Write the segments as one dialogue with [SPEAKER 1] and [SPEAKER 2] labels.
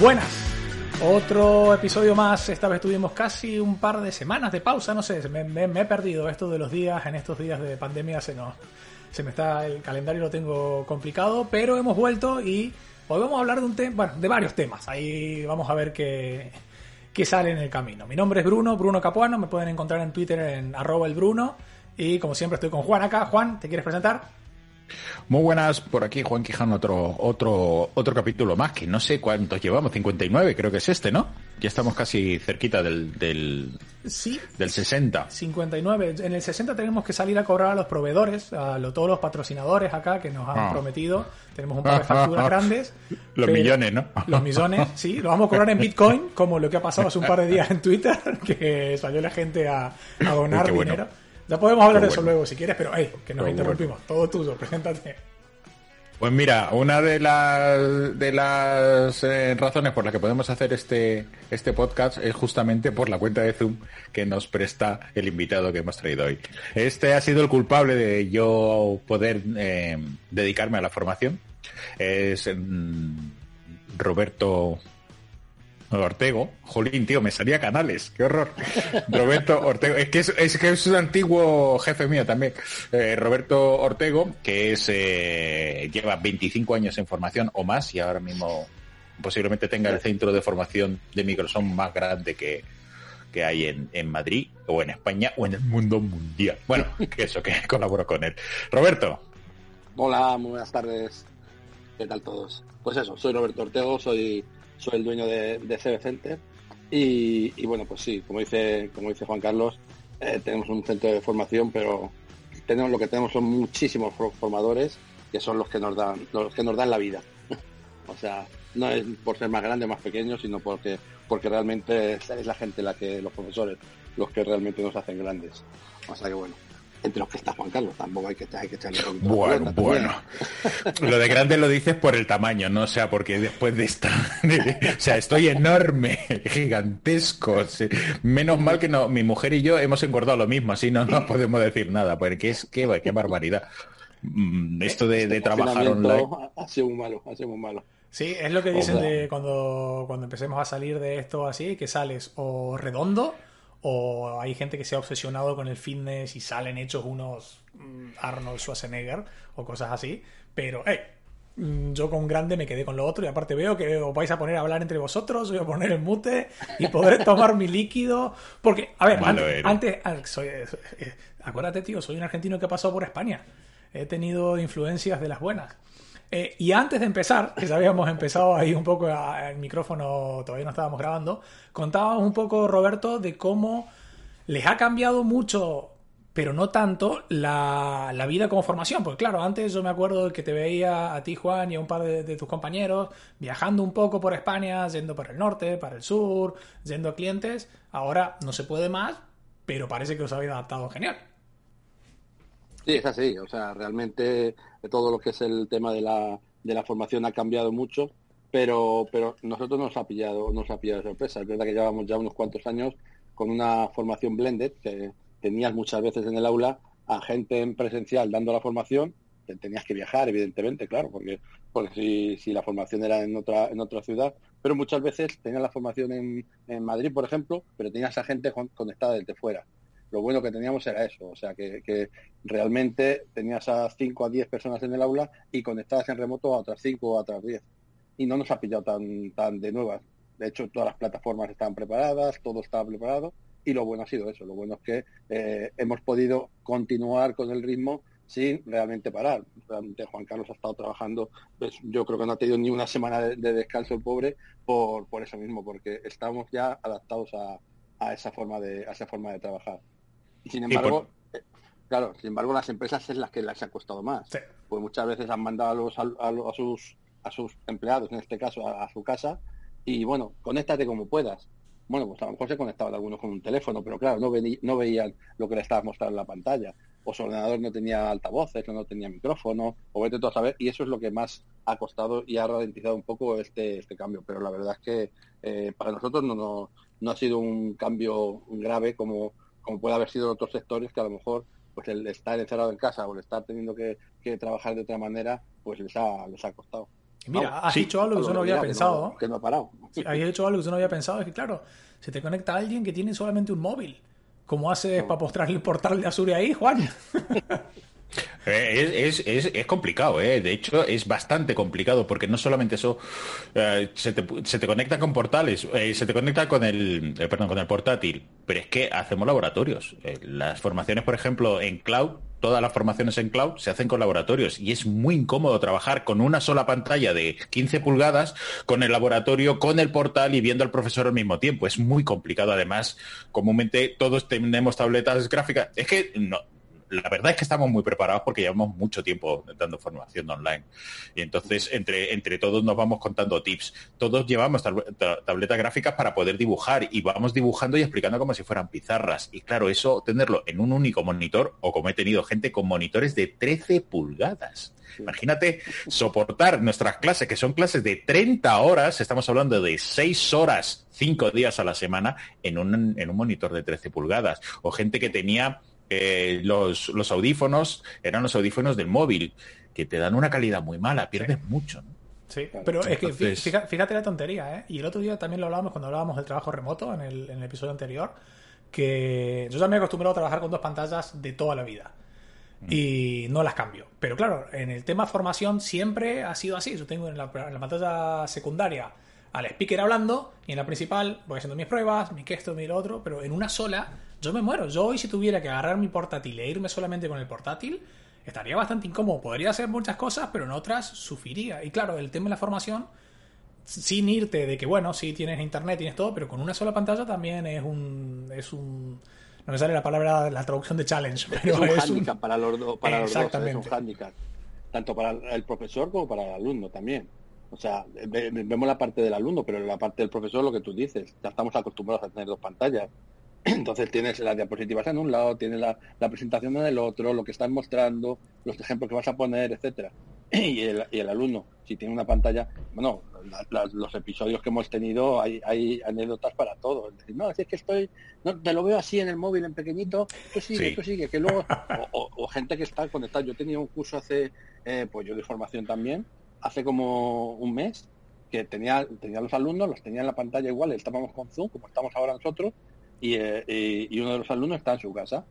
[SPEAKER 1] Buenas. Otro episodio más. Esta vez tuvimos casi un par de semanas de pausa. No sé, me, he perdido esto de los días. En estos días de pandemia se nos, se me está el calendario lo tengo complicado, pero hemos vuelto y hoy vamos a hablar de un tema, bueno, de varios temas. Ahí vamos a ver qué, qué sale en el camino. Mi nombre es Bruno, Bruno Capuano. Me pueden encontrar en Twitter en arroba el Bruno. Y como siempre estoy con Juan acá. Juan, ¿te quieres presentar?
[SPEAKER 2] Muy buenas, por aquí Juan Quijano, otro, otro, otro capítulo más, que no sé cuántos llevamos, 59 creo que es este, ¿no? Ya estamos casi cerquita del, del,
[SPEAKER 1] Sí,
[SPEAKER 2] del 60.
[SPEAKER 1] 59. En el 60 tenemos que salir a cobrar a los proveedores, a lo- todos los patrocinadores acá que nos han
[SPEAKER 2] Ah.
[SPEAKER 1] prometido. Tenemos un par de facturas grandes.
[SPEAKER 2] Los
[SPEAKER 1] pero-
[SPEAKER 2] millones, ¿no?
[SPEAKER 1] Los millones, sí. Los vamos a cobrar en Bitcoin, como lo que ha pasado hace un par de días en Twitter, que salió la gente a, a donar
[SPEAKER 2] Uy, qué bueno.
[SPEAKER 1] dinero. Ya podemos hablar de eso
[SPEAKER 2] bueno.
[SPEAKER 1] luego si quieres, pero hey, que nos interrumpimos. Todo tuyo, preséntate.
[SPEAKER 2] Pues mira, una de las de las eh, razones por las que podemos hacer este este podcast es justamente por la cuenta de Zoom que nos presta el invitado que hemos traído hoy. Este ha sido el culpable de yo poder eh, dedicarme a la formación. Es mm, Roberto Ortego. Jolín, tío, me salía canales. Qué horror. Roberto Ortego. Es que es, es que es un antiguo jefe mío también. Eh, Roberto Ortego, que es eh, lleva 25 años en formación o más y ahora mismo posiblemente tenga el centro de formación de Microsoft más grande que, que hay en, en Madrid o en España o en el mundo mundial. Bueno, que eso, que colaboro con él. Roberto,
[SPEAKER 3] Hola, muy buenas tardes. ¿Qué tal todos? Pues eso, soy Roberto Ortego, soy, soy el dueño de, de CB Center y, y bueno, pues sí, como dice, como dice Juan Carlos, eh, tenemos un centro de formación, pero tenemos lo que tenemos son muchísimos for- formadores que son los que nos dan, los que nos dan la vida. o sea, no es por ser más grande o más pequeño, sino porque, porque realmente es, es la gente la que, los profesores, los que realmente nos hacen grandes. O sea que bueno, entre los que está Juan Carlos, tampoco hay que, hay que echarle un poquito de
[SPEAKER 2] Bueno, bueno. Lo de grande lo dices por el tamaño, no o sea, porque después de esta, o sea, estoy enorme, gigantesco. sí. Menos mal que no, mi mujer y yo hemos engordado lo mismo, así no nos podemos decir nada, porque es que qué barbaridad. Mm, Esto de, de trabajar online.
[SPEAKER 3] Ha sido muy malo, ha sido muy malo.
[SPEAKER 1] Sí, es lo que dicen de cuando, cuando empecemos a salir de esto así, que sales o redondo o hay gente que se ha obsesionado con el fitness y salen hechos unos mm, Arnold Schwarzenegger o cosas así. Pero, hey, mm, yo con grande me quedé con lo otro y aparte veo que os vais a poner a hablar entre vosotros, voy a poner el mute y podré tomar mi líquido. Porque, a ver,
[SPEAKER 2] Malo
[SPEAKER 1] antes, antes soy, eh, eh, acuérdate, tío, soy un argentino que ha pasado por España. He tenido influencias de las buenas. Eh, y antes de empezar, que ya habíamos empezado ahí un poco el micrófono, todavía no estábamos grabando, contábamos un poco, Roberto, de cómo les ha cambiado mucho, pero no tanto, la, la vida como formación. Porque claro, antes yo me acuerdo que te veía a ti, Juan, y a un par de, de tus compañeros viajando un poco por España, yendo para el norte, para el sur, yendo a clientes. Ahora no se puede más, pero parece que os habéis adaptado genial.
[SPEAKER 3] Sí, es así. O sea, realmente todo lo que es el tema de la, de la formación ha cambiado mucho, pero, pero nosotros nos ha pillado, nos ha pillado sorpresa. Es verdad que llevamos ya unos cuantos años con una formación blended que tenías muchas veces en el aula a gente en presencial dando la formación, que tenías que viajar, evidentemente, claro, porque, porque si, si la formación era en otra, en otra ciudad, pero muchas veces tenías la formación en, en Madrid, por ejemplo, pero tenías a gente con- conectada desde fuera. Lo bueno que teníamos era eso, o sea, que, realmente tenías a 5 a 10 personas en el aula y conectadas en remoto a otras 5 o a otras 10. Y no nos ha pillado tan, tan de nuevas. De hecho, todas las plataformas estaban preparadas, todo estaba preparado y lo bueno ha sido eso. Lo bueno es que eh, hemos podido continuar con el ritmo sin realmente parar. Realmente Juan Carlos ha estado trabajando, pues, yo creo que no ha tenido ni una semana de, descanso el pobre por, por eso mismo, porque estamos ya adaptados a, a esa forma de a esa forma de trabajar. Sin embargo, eh, claro, sin embargo las empresas es las que les ha costado más. Pues muchas veces han mandado a, los, a, sus a sus empleados, en este caso a, su casa, y bueno, conéctate como puedas. Bueno, pues a lo mejor se conectaban algunos con un teléfono, pero claro, no, no veían lo que le estabas mostrando en la pantalla. O su ordenador no tenía altavoces, o no tenía micrófono, o vete todo a saber. Y eso es lo que más ha costado y ha ralentizado un poco este, este cambio. Pero la verdad es que eh, para nosotros no, no, no ha sido un cambio grave como, como puede haber sido en otros sectores que a lo mejor pues el estar encerrado en casa o el estar teniendo que, trabajar de otra manera pues les ha, les ha costado.
[SPEAKER 1] Mira, has hecho algo que yo no había pensado.
[SPEAKER 3] Que no, ha parado.
[SPEAKER 1] has hecho algo que yo no había pensado. Es que, claro, se te conecta alguien que tiene solamente un móvil. ¿Cómo haces para postrar el portal de Azure ahí, Juan?
[SPEAKER 2] Eh, es, es, es, complicado, ¿eh? de hecho es bastante complicado porque no solamente eso eh, se, te, conecta con portales, eh, se te conecta con el, perdón, con el portátil, pero es que hacemos laboratorios. las formaciones, por ejemplo, en cloud, todas las formaciones en cloud se hacen con laboratorios y es muy incómodo trabajar con una sola pantalla de 15 pulgadas, con el laboratorio, con el portal y viendo al profesor al mismo tiempo. Es muy complicado. Además, comúnmente todos tenemos tabletas gráficas. Es que no, la verdad es que estamos muy preparados porque llevamos mucho tiempo dando formación online. Y entonces, entre, entre todos nos vamos contando tips. Todos llevamos tabletas gráficas para poder dibujar y vamos dibujando y explicando como si fueran pizarras. Y claro, eso tenerlo en un único monitor, o como he tenido gente con monitores de 13 pulgadas. Imagínate soportar nuestras clases, que son clases de 30 horas, estamos hablando de 6 horas, 5 días a la semana, en un, en un monitor de 13 pulgadas. O gente que tenía eh, los, los, audífonos eran los audífonos del móvil, que te dan una calidad muy mala, pierdes mucho.
[SPEAKER 1] Sí, pero es que fíjate, la tontería, ¿eh? Y el otro día también lo hablábamos cuando hablábamos del trabajo remoto en el, en el episodio anterior, que yo ya me he acostumbrado a trabajar con dos pantallas de toda la vida mm. y no las cambio. Pero claro, en el tema formación siempre ha sido así. Yo tengo en la, en la pantalla secundaria al speaker hablando y en la principal voy haciendo mis pruebas, mi que esto, mi lo otro, pero en una sola yo me muero. Yo hoy si tuviera que agarrar mi portátil e irme solamente con el portátil, estaría bastante incómodo. Podría hacer muchas cosas, pero en otras sufriría. Y claro, el tema de la formación, sin irte de que, bueno, sí tienes internet, tienes todo, pero con una sola pantalla también es un... Es un no me sale la palabra, la traducción de challenge. Pero
[SPEAKER 3] es un handicap para los, dos, para los dos. Es un handicap. Tanto para el profesor como para el alumno también. O sea, vemos la parte del alumno, pero la parte del profesor, lo que tú dices, ya estamos acostumbrados a tener dos pantallas. Entonces tienes las diapositivas en un lado, tienes la, presentación en el otro, lo que están mostrando, los ejemplos que vas a poner, etcétera. Y el, y el alumno, si tiene una pantalla, bueno, los episodios que hemos tenido hay, hay anécdotas para todo. Es decir, no, es que estoy, no, te lo veo así en el móvil, en pequeñito, que sigue, que sigue, que luego, o, gente que está conectada. Yo tenía un curso hace, eh, pues yo de formación también, hace como un mes, que tenía, tenía los alumnos, los tenía en la pantalla igual, estábamos con Zoom, como estamos ahora nosotros, eh, y, uno de los alumnos está en su casa.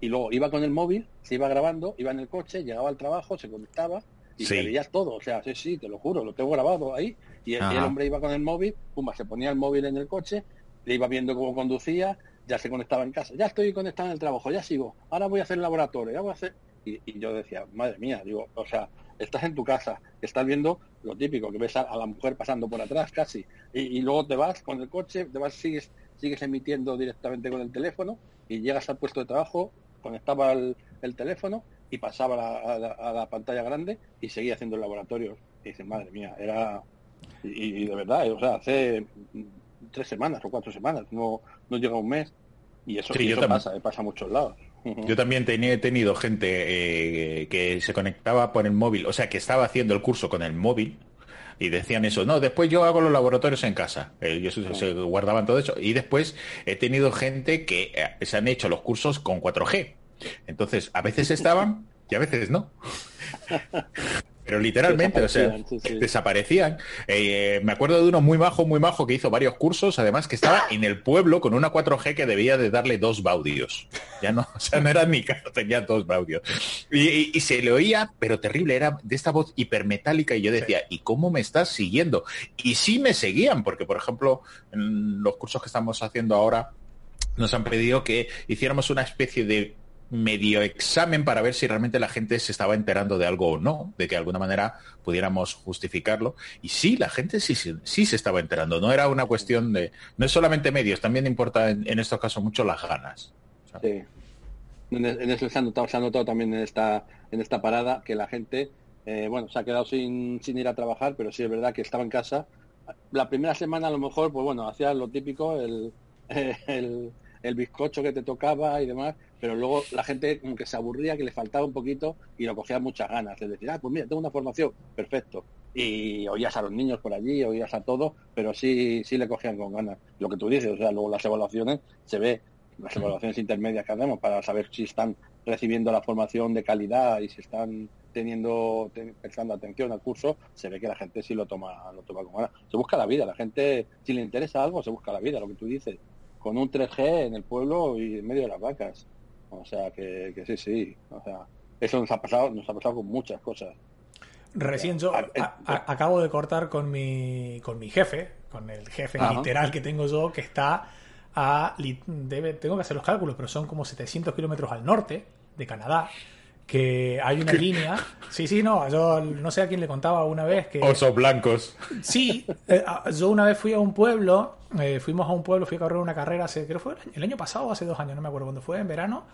[SPEAKER 3] Y luego iba con el móvil, se iba grabando, iba en el coche, llegaba al trabajo, se conectaba y veías todo. O sea, sí, sí, te lo juro, lo tengo grabado ahí. Y el, hombre iba con el móvil, pumba, se ponía el móvil en el coche, le iba viendo cómo conducía, ya se conectaba en casa. Ya estoy conectado en el trabajo, ya sigo. Ahora voy a hacer el laboratorio, ya voy a hacer... Y, yo decía, madre mía, digo, o sea, estás en tu casa, estás viendo lo típico, que ves a, la mujer pasando por atrás casi, y, y, luego te vas con el coche, te vas, sigues sigues emitiendo directamente con el teléfono y llegas al puesto de trabajo, conectaba el, teléfono y pasaba a, la, pantalla grande y seguía haciendo el laboratorio. Y dices, madre mía, era... Y, de verdad, o sea, hace tres semanas o cuatro semanas, no, no llega un mes. Y eso, pasa, eh, pasa a muchos lados.
[SPEAKER 2] Yo también he tenido gente eh, que se conectaba por el móvil, o sea, que estaba haciendo el curso con el móvil y decían eso, no, después yo hago los laboratorios en casa, ellos se guardaban todo eso, y después he tenido gente que eh, se han hecho los cursos con 4G, entonces a veces estaban y a veces no. Pero literalmente, o sea, desaparecían. Eh, me acuerdo de uno muy majo, muy majo, que hizo varios cursos, además que estaba en el pueblo con una 4G que debía de darle dos baudios. Ya no, o sea, no era ni caso, tenía dos baudios. Y, se le oía, pero terrible, era de esta voz hipermetálica y yo decía, ¿y cómo me estás siguiendo? Y sí me seguían, porque por ejemplo, en los cursos que estamos haciendo ahora, nos han pedido que hiciéramos una especie de medio examen para ver si realmente la gente se estaba enterando de algo o no, de que de alguna manera pudiéramos justificarlo. Y sí, la gente sí, sí, se estaba enterando. No era una cuestión de... No es solamente medios, también importa en, estos casos mucho las ganas.
[SPEAKER 3] sí. En, eso se ha, notado, se ha notado también en esta, en esta parada que la gente, eh, bueno, se ha quedado sin, sin ir a trabajar, pero sí es verdad que estaba en casa. La primera semana a lo mejor, pues bueno, hacía lo típico, el, el, el bizcocho que te tocaba y demás, pero luego la gente como que se aburría, que le faltaba un poquito y lo cogía muchas ganas. Es decir, ah, pues mira, tengo una formación, perfecto. Y oías a los niños por allí, oías a todos, pero sí, sí le cogían con ganas. Lo que tú dices, o sea, luego las evaluaciones se ve, las evaluaciones intermedias que hacemos para saber si están recibiendo la formación de calidad y si están teniendo prestando atención al curso, se ve que la gente sí lo toma, lo toma con ganas. Se busca la vida, la gente, si le interesa algo, se busca la vida, lo que tú dices con un 3G en el pueblo y en medio de las vacas. O sea, que, sí, sí. O sea, eso nos ha pasado, nos ha pasado con muchas cosas.
[SPEAKER 1] Recién yo acabo de cortar con mi, con mi jefe, con el jefe literal que tengo yo, que está a... Debe, tengo que hacer los cálculos, pero son como 700 kilómetros al norte de Canadá que hay una línea. Sí, sí, no, yo no sé a quién le contaba una vez que...
[SPEAKER 2] Osos blancos.
[SPEAKER 1] Sí, eh, yo una vez fui a un pueblo, eh, fuimos a un pueblo, fui a correr una carrera hace, creo que fue el año, pasado o hace dos años, no me acuerdo cuándo fue, en verano,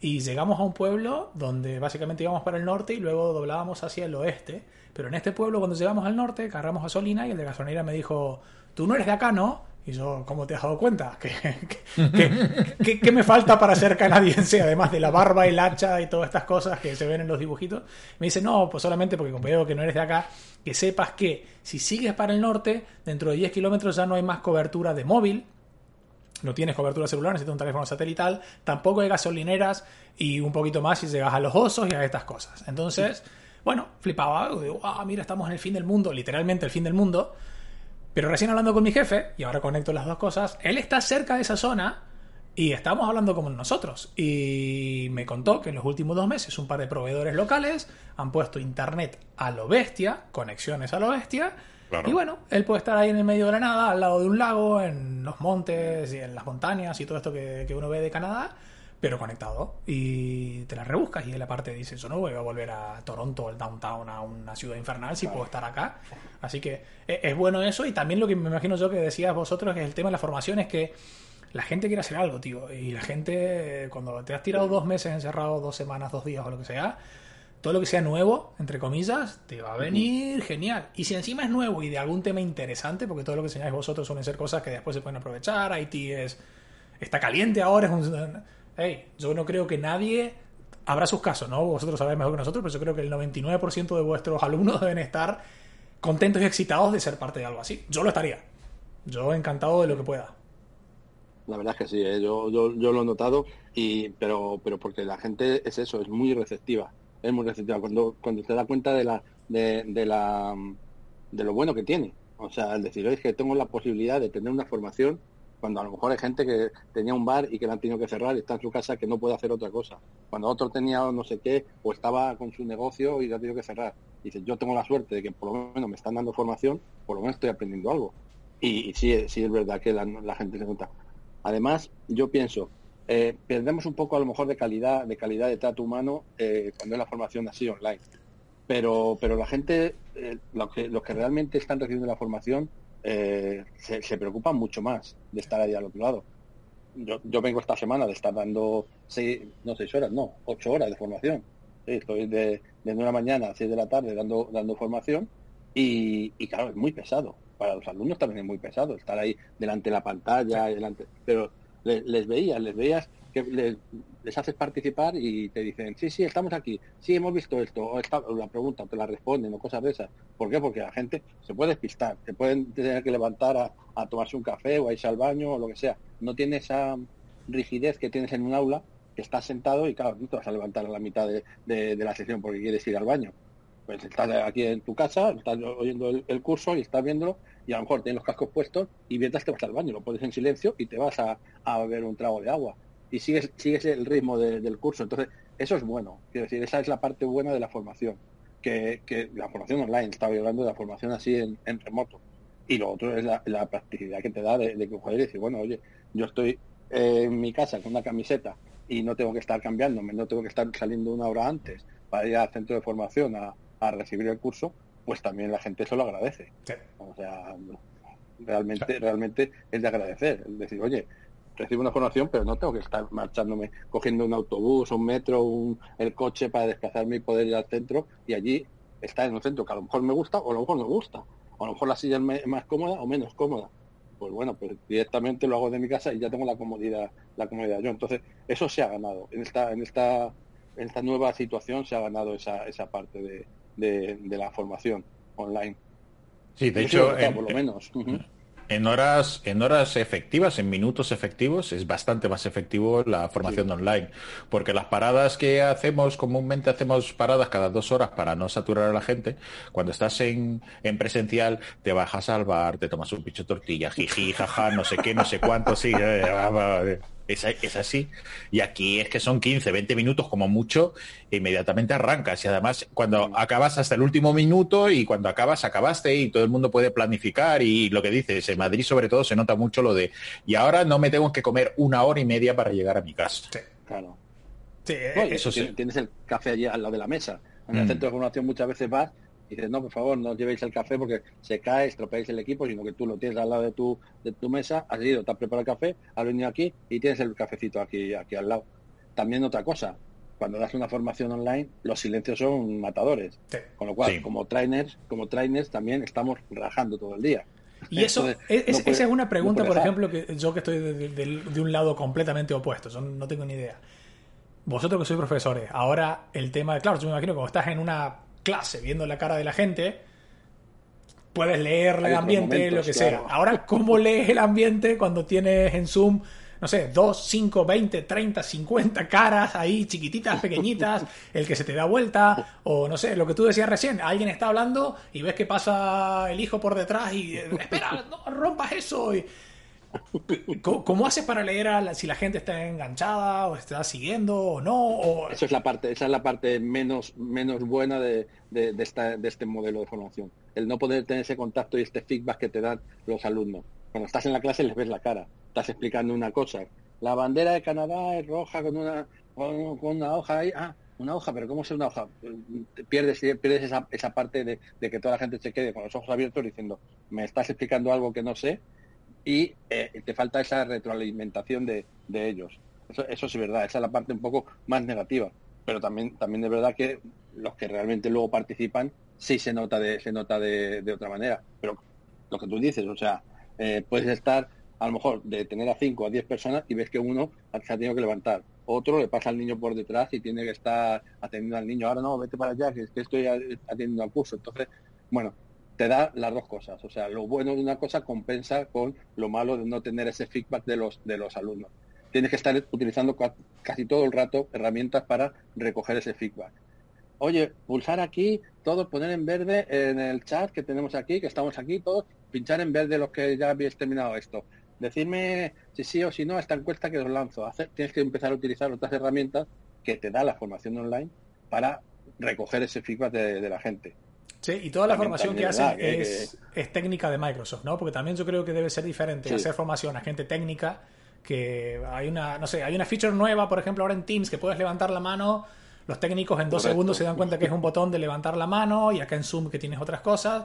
[SPEAKER 1] y llegamos a un pueblo donde básicamente íbamos para el norte y luego doblábamos hacia el oeste. Pero en este pueblo, cuando llegamos al norte, cargamos gasolina y el de gasolinera me dijo, tú no eres de acá, ¿no? Y yo, ¿cómo te has dado cuenta? ¿Qué, me falta para ser canadiense, además de la barba, el hacha y todas estas cosas que se ven en los dibujitos? Me dice, no, pues solamente porque como veo que no eres de acá, que sepas que si sigues para el norte, dentro de 10 kilómetros ya no hay más cobertura de móvil, no tienes cobertura celular, necesitas un teléfono satelital, tampoco hay gasolineras y un poquito más si llegas a los osos y a estas cosas. Entonces, bueno, flipaba, digo, ah, mira, estamos en el fin del mundo, literalmente el fin del mundo. Pero recién hablando con mi jefe, y ahora conecto las dos cosas, él está cerca de esa zona y estábamos hablando como nosotros. Y me contó que en los últimos dos meses un par de proveedores locales han puesto internet a lo bestia, conexiones a lo bestia. Y bueno, él puede estar ahí en el medio de la nada, al lado de un lago, en los montes y en las montañas y todo esto que, que uno ve de Canadá pero conectado. Y te la rebuscas y él aparte dice, yo no voy a volver a Toronto, el downtown, a una ciudad infernal si puedo estar acá. Así que e, es bueno eso y también lo que me imagino yo que decías vosotros, que es el tema de la formación, es que la gente quiere hacer algo, tío. Y la gente, cuando te has tirado dos meses encerrado, dos semanas, dos días o lo que sea, todo lo que sea nuevo, entre comillas, te va a venir genial. Y si encima es nuevo y de algún tema interesante, porque todo lo que enseñáis vosotros suelen ser cosas que después se pueden aprovechar, IT es, está caliente ahora, es un hey, yo no creo que nadie habrá sus casos, ¿no? Vosotros sabéis mejor que nosotros, pero yo creo que el 99% de vuestros alumnos deben estar contentos y excitados de ser parte de algo así. Yo lo estaría. Yo encantado de lo que pueda.
[SPEAKER 3] La verdad es que sí, ¿eh? yo, yo, lo he notado, y, pero, pero porque la gente es eso, es muy receptiva. Es muy receptiva. Cuando, cuando se da cuenta de la, de, de la de lo bueno que tiene. O sea, al decir, es que tengo la posibilidad de tener una formación cuando a lo mejor hay gente que tenía un bar y que la han tenido que cerrar y está en su casa que no puede hacer otra cosa. Cuando otro tenía no sé qué o estaba con su negocio y la ha tenido que cerrar. Dice, yo tengo la suerte de que por lo menos me están dando formación, por lo menos estoy aprendiendo algo. Y, sí, sí es verdad que la, gente se cuenta. Además, yo pienso, eh, perdemos un poco a lo mejor de calidad, de calidad de trato humano eh, cuando es la formación así online. Pero, pero la gente, eh, los que realmente están recibiendo la formación, eh, se, preocupan mucho más de estar ahí al otro lado. Yo, yo vengo esta semana de estar dando seis, no seis horas, no, ocho horas de formación. estoy de, de la mañana a seis de la tarde dando, dando formación y, claro, es muy pesado. Para los alumnos también es muy pesado estar ahí delante de la pantalla, delante, pero les, les veías, les veías que les, les, haces participar y te dicen, sí, sí, estamos aquí, sí, hemos visto esto, o, esta, la pregunta, te la responden, o cosas de esas. ¿Por qué? Porque la gente se puede despistar, se pueden tener que levantar a, tomarse un café o a irse al baño o lo que sea. No tiene esa rigidez que tienes en un aula, que estás sentado y claro, no te vas a levantar a la mitad de, la sesión porque quieres ir al baño. Pues estás aquí en tu casa, estás oyendo el, curso y estás viéndolo y a lo mejor tienes los cascos puestos y mientras te vas al baño, lo pones en silencio y te vas a, a beber un trago de agua y sigues, sigues el ritmo del curso. Entonces, eso es bueno. Quiero decir, esa es la parte buena de la formación. Que, que la formación online, estaba hablando de la formación así en, remoto. Y lo otro es la, practicidad que te da de, que puedes decir, bueno, oye, yo estoy en mi casa con una camiseta y no tengo que estar cambiándome, no tengo que estar saliendo una hora antes para ir al centro de formación a, recibir el curso, pues también la gente eso lo agradece. O sea, realmente, realmente es de agradecer. Es decir, oye, recibo una formación, pero no tengo que estar marchándome, cogiendo un autobús, un metro, un, el coche para desplazarme y poder ir al centro y allí estar en un centro que a lo mejor me gusta o a lo mejor no me gusta. O a lo mejor la silla es más cómoda o menos cómoda. Pues bueno, pues directamente lo hago de mi casa y ya tengo la comodidad, la comodidad yo. Entonces, eso se ha ganado. En esta, en esta, en esta nueva situación se ha ganado esa, esa parte de, la formación online.
[SPEAKER 2] Sí, de hecho,
[SPEAKER 3] por lo menos
[SPEAKER 2] en horas, en horas efectivas, en minutos efectivos, es bastante más efectivo la formación online. Porque las paradas que hacemos, comúnmente hacemos paradas cada dos horas para no saturar a la gente. Cuando estás en, en presencial, te bajas al bar, te tomas un picho de tortilla, jiji, jaja, no sé qué, no sé cuánto, sí. Eh, eh, es, así. Y aquí es que son 15, 20 minutos como mucho, e inmediatamente arrancas. Y además, cuando acabas hasta el último minuto y cuando acabas, acabaste y todo el mundo puede planificar. Y lo que dices, en Madrid sobre todo se nota mucho lo de, y ahora no me tengo que comer una hora y media para llegar a mi casa.
[SPEAKER 3] Sí, claro. Sí, eso sí. Tienes el café allí al lado de la mesa. En el mm. centro de formación muchas veces vas dices, no, por favor, no llevéis el café porque se cae, estropeáis el equipo, sino que tú lo tienes al lado de tu, de tu mesa, has ido, te has preparado el café, has venido aquí y tienes el cafecito aquí, aquí al lado. También otra cosa, cuando das una formación online, los silencios son matadores. Con lo cual, como trainers, como trainers también estamos rajando todo el día.
[SPEAKER 1] Y eso, esa es una pregunta, por ejemplo, que yo que estoy de, de, un lado completamente opuesto, yo no tengo ni idea. Vosotros que sois profesores, ahora el tema de, claro, yo me imagino que como estás en una clase, viendo la cara de la gente, puedes leer el ambiente, lo que sea. Ahora, ¿cómo lees el ambiente cuando tienes en Zoom, no sé, 2, 5, 20, 30, 50 caras ahí chiquititas, pequeñitas, el que se te da vuelta, o no sé, lo que tú decías recién, alguien está hablando y ves que pasa el hijo por detrás y espera, no rompas eso. Y, ¿Cómo, haces para leer si la gente está enganchada o está siguiendo o no?
[SPEAKER 3] Eso es la parte, esa es la parte menos, menos buena de, de, este modelo de formación. El no poder tener ese contacto y este feedback que te dan los alumnos. Cuando estás en la clase les ves la cara, estás explicando una cosa. La bandera de Canadá es roja con una, con, una hoja ahí. Ah, una hoja, pero ¿cómo es una hoja? Pierdes, pierdes esa, esa parte de, de que toda la gente se quede con los ojos abiertos diciendo, me estás explicando algo que no sé y eh, te falta esa retroalimentación de, ellos. Eso, eso es verdad, esa es la parte un poco más negativa. Pero también, también es verdad que los que realmente luego participan sí se nota de, se nota de, otra manera. Pero lo que tú dices, o sea, eh, puedes estar a lo mejor de tener a 5 a 10 personas y ves que uno se ha tenido que levantar. Otro le pasa al niño por detrás y tiene que estar atendiendo al niño. Ahora no, vete para allá, que estoy atendiendo al curso. Entonces, bueno, te da las dos cosas. O sea, lo bueno de una cosa compensa con lo malo de no tener ese feedback de los, de los alumnos. Tienes que estar utilizando casi todo el rato herramientas para recoger ese feedback. Oye, pulsar aquí, todos poner en verde en el chat que tenemos aquí, que estamos aquí, todos, pinchar en verde los que ya habéis terminado esto. Decirme si sí o si no a esta encuesta que os lanzo. Hacer, tienes que empezar a utilizar otras herramientas que te da la formación online para recoger ese feedback de la gente.
[SPEAKER 1] Sí, y toda la formación que hacen es, técnica de Microsoft, ¿no? Porque también yo creo que debe ser diferente hacer formación a gente técnica, que hay una, no sé, hay una feature nueva, por ejemplo, ahora en Teams, que puedes levantar la mano, los técnicos en dos segundos se dan cuenta que es un botón de levantar la mano, y acá en Zoom que tienes otras cosas,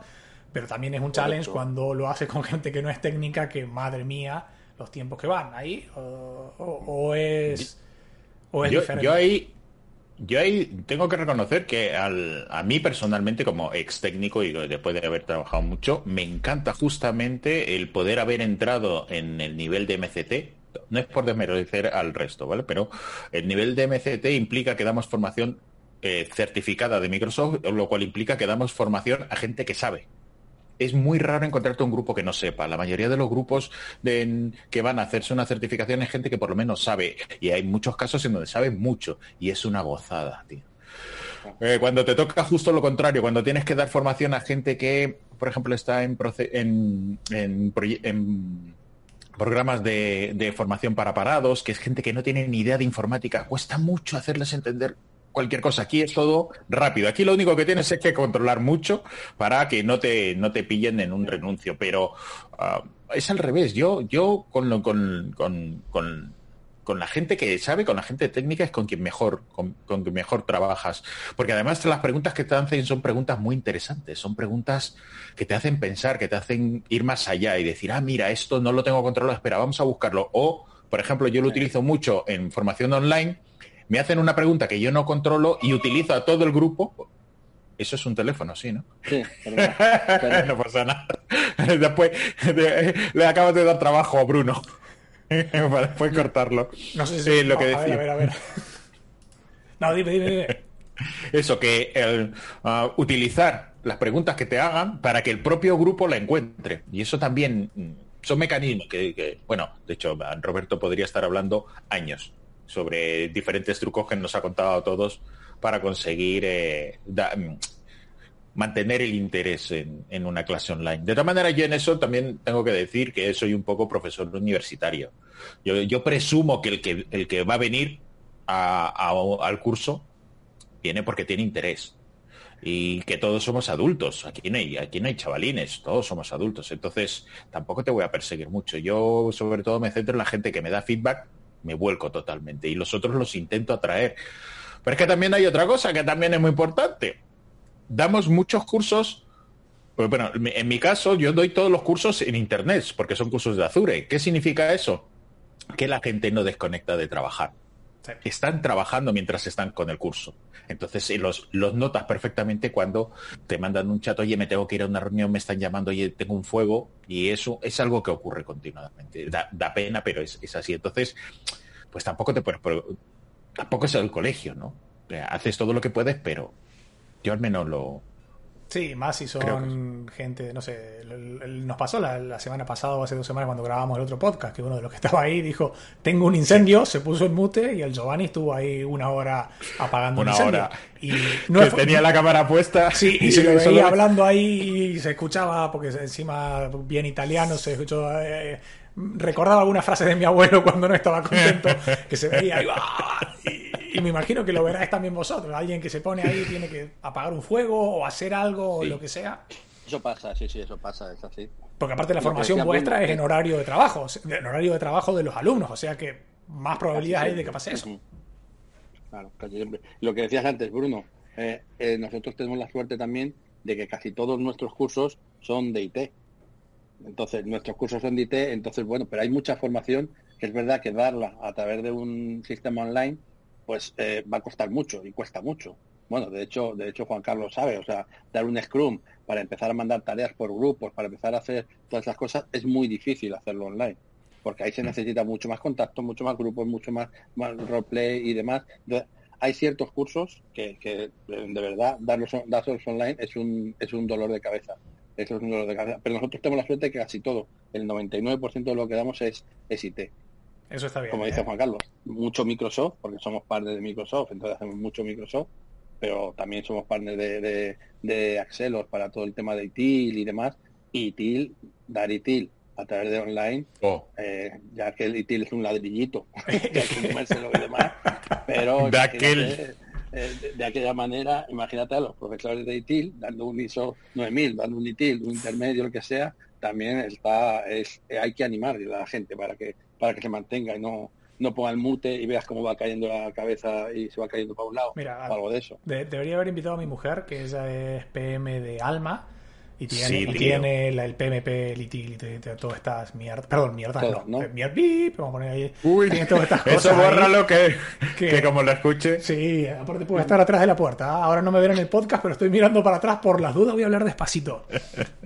[SPEAKER 1] pero también es un challenge cuando lo haces con gente que no es técnica, que madre mía, los tiempos que van ahí, o, es... O es diferente.
[SPEAKER 2] Yo ahí yo ahí tengo que reconocer que a mí personalmente, como ex técnico y después de haber trabajado mucho, me encanta justamente el poder haber entrado en el nivel de MCT. No es por desmerecer al resto, ¿vale? Pero el nivel de MCT implica que damos formación eh, certificada de Microsoft, lo cual implica que damos formación a gente que sabe es muy raro encontrarte un grupo que no sepa. La mayoría de los grupos que van a hacerse una certificación es gente que por lo menos sabe. Y hay muchos casos en donde sabe mucho. Y es una gozada, tío. Eh, cuando te toca justo lo contrario, cuando tienes que dar formación a gente que, por ejemplo, está en, programas de, de, formación para parados, que es gente que no tiene ni idea de informática, cuesta mucho hacerles entender cualquier cosa. Aquí es todo rápido. Aquí lo único que tienes es que controlar mucho para que no te, no te pillen en un renuncio. Pero ah, es al revés. Yo, yo con, lo, con, con, con la gente que sabe, con la gente técnica, es con quien mejor, con, con quien mejor trabajas. Porque además las preguntas que te hacen son preguntas muy interesantes, son preguntas que te hacen pensar, que te hacen ir más allá y decir, ah, mira, esto no lo tengo controlado, espera, vamos a buscarlo. O, por ejemplo, yo lo utilizo mucho en formación online, me hacen una pregunta que yo no controlo y utilizo a todo el grupo. Eso es un teléfono, sí, ¿no?
[SPEAKER 3] Sí, pero, pero-
[SPEAKER 2] no pasa nada. Después de- le acabas de dar trabajo a Bruno. Para después cortarlo.
[SPEAKER 1] No sé si
[SPEAKER 2] Eh, lo que
[SPEAKER 1] a ver,
[SPEAKER 2] decía.
[SPEAKER 1] a ver, a ver. No, dime, dime, dime.
[SPEAKER 2] Eso, que el, ah, utilizar las preguntas que te hagan para que el propio grupo la encuentre. Y eso también mm, son mecanismos que, que, bueno, de hecho, Roberto podría estar hablando años sobre diferentes trucos que nos ha contado a todos para conseguir eh, mm, mantener el interés en, en una clase online. De todas maneras, yo en eso también tengo que decir que soy un poco profesor universitario. Yo, yo presumo que el que, el que va a venir a- al curso viene porque tiene interés. Y que todos somos adultos. Aquí no, hay, aquí no hay chavalines, todos somos adultos. Entonces, tampoco te voy a perseguir mucho. Yo, sobre todo, me centro en la gente que me da feedback, me vuelco totalmente. Y los otros los intento atraer. Pero es que también hay otra cosa que también es muy importante. Damos muchos cursos. pues bueno, en mi caso, yo doy todos los cursos en internet, porque son cursos de Azure. ¿Qué significa eso? Que la gente no desconecta de trabajar están trabajando mientras están con el curso. Entonces eh, los, los notas perfectamente cuando te mandan un chat, oye, me tengo que ir a una reunión, me están llamando, oye, tengo un fuego, y eso es algo que ocurre continuamente. Da, da pena, pero es, es así. Entonces, pues tampoco te puedes, tampoco es el colegio, ¿no? Haces todo lo que puedes, pero yo al menos lo,
[SPEAKER 1] Sí, más si son gente, no sé, nos pasó la, la semana pasada o hace dos semanas cuando grabamos el otro podcast, que uno de los que estaba ahí dijo, tengo un incendio, se puso en mute y el Giovanni estuvo ahí una hora apagando
[SPEAKER 2] Una
[SPEAKER 1] el incendio.
[SPEAKER 2] hora.
[SPEAKER 1] Y no
[SPEAKER 2] que tenía la cámara puesta.
[SPEAKER 1] Sí, y se lo
[SPEAKER 2] solo-
[SPEAKER 1] veía hablando ahí y se escuchaba, porque encima bien italiano, se escuchó. eh, recordaba algunas frases de mi abuelo cuando no estaba contento, que se veía ahí. ¡ah! Y, y me imagino que lo veráis también vosotros. Alguien que se pone ahí tiene que apagar un fuego o hacer algo o lo que sea.
[SPEAKER 3] Eso pasa, sí, sí, eso pasa, es así.
[SPEAKER 1] Porque aparte la
[SPEAKER 3] Lo
[SPEAKER 1] formación vuestra es en
[SPEAKER 3] que-
[SPEAKER 1] horario de trabajo, en horario de trabajo de los alumnos, o sea que más probabilidades hay de que pase eso.
[SPEAKER 3] Claro, casi siempre. Lo que decías antes, Bruno, eh, eh, nosotros tenemos la suerte también de que casi todos nuestros cursos son de IT. Entonces, nuestros cursos son de IT, entonces, bueno, pero hay mucha formación que es verdad que darla a través de un sistema online, pues eh, va a costar mucho y cuesta mucho. Bueno, de hecho, de hecho Juan Carlos sabe, o sea, dar un Scrum para empezar a mandar tareas por grupos, para empezar a hacer todas esas cosas, es muy difícil hacerlo online porque ahí se necesita mucho más contacto, mucho más grupos, mucho más, más roleplay y demás. Entonces, hay ciertos cursos que, que, eh, de verdad darlos, darlos online es un, es un dolor de cabeza. Eso es un dolor de cabeza. Pero nosotros tenemos la suerte de que casi todo, el 99% de lo que damos es, es IT.
[SPEAKER 1] Eso está bien.
[SPEAKER 3] Como
[SPEAKER 1] ¿eh?
[SPEAKER 3] dice Juan Carlos, mucho Microsoft, porque somos partners de Microsoft, entonces hacemos mucho Microsoft, pero también somos partners de, de, de Axelos para todo el tema de ITIL y demás. Y ITIL, dar ITIL a través de online
[SPEAKER 2] Oh,
[SPEAKER 3] eh, ya que el ITIL es un ladrillito, hay que comérselo y demás, pero
[SPEAKER 2] De
[SPEAKER 3] imagínate,
[SPEAKER 2] aquel.
[SPEAKER 3] eh, de, de aquella manera, imagínate a los profesores de ITIL dando un ISO 9000, dando un ITIL, un intermedio, lo que sea, también está, es, eh, hay que animar a la gente para que, para que se mantenga y no, no ponga el mute y veas cómo va cayendo la cabeza y se va cayendo para un lado,
[SPEAKER 1] Mira,
[SPEAKER 3] o algo de eso.
[SPEAKER 1] De- debería haber invitado a mi mujer, que ella es PM de Alma. Y tiene,
[SPEAKER 2] Sí,
[SPEAKER 1] y tiene la- el PMP, el ITIL, todas estas mierdas. Perdón, mierdas no.
[SPEAKER 3] ¿no?
[SPEAKER 1] Mier- bip, vamos a poner ahí.
[SPEAKER 2] Uy,
[SPEAKER 1] Tiene todas estas cosas.
[SPEAKER 2] eso bórralo que,
[SPEAKER 1] que-
[SPEAKER 2] que como lo escuche.
[SPEAKER 1] Sí, aparte puede estar atrás de la puerta. ¿ah? Ahora no me ven en el podcast, pero estoy mirando para atrás. Por las dudas voy a hablar despacito.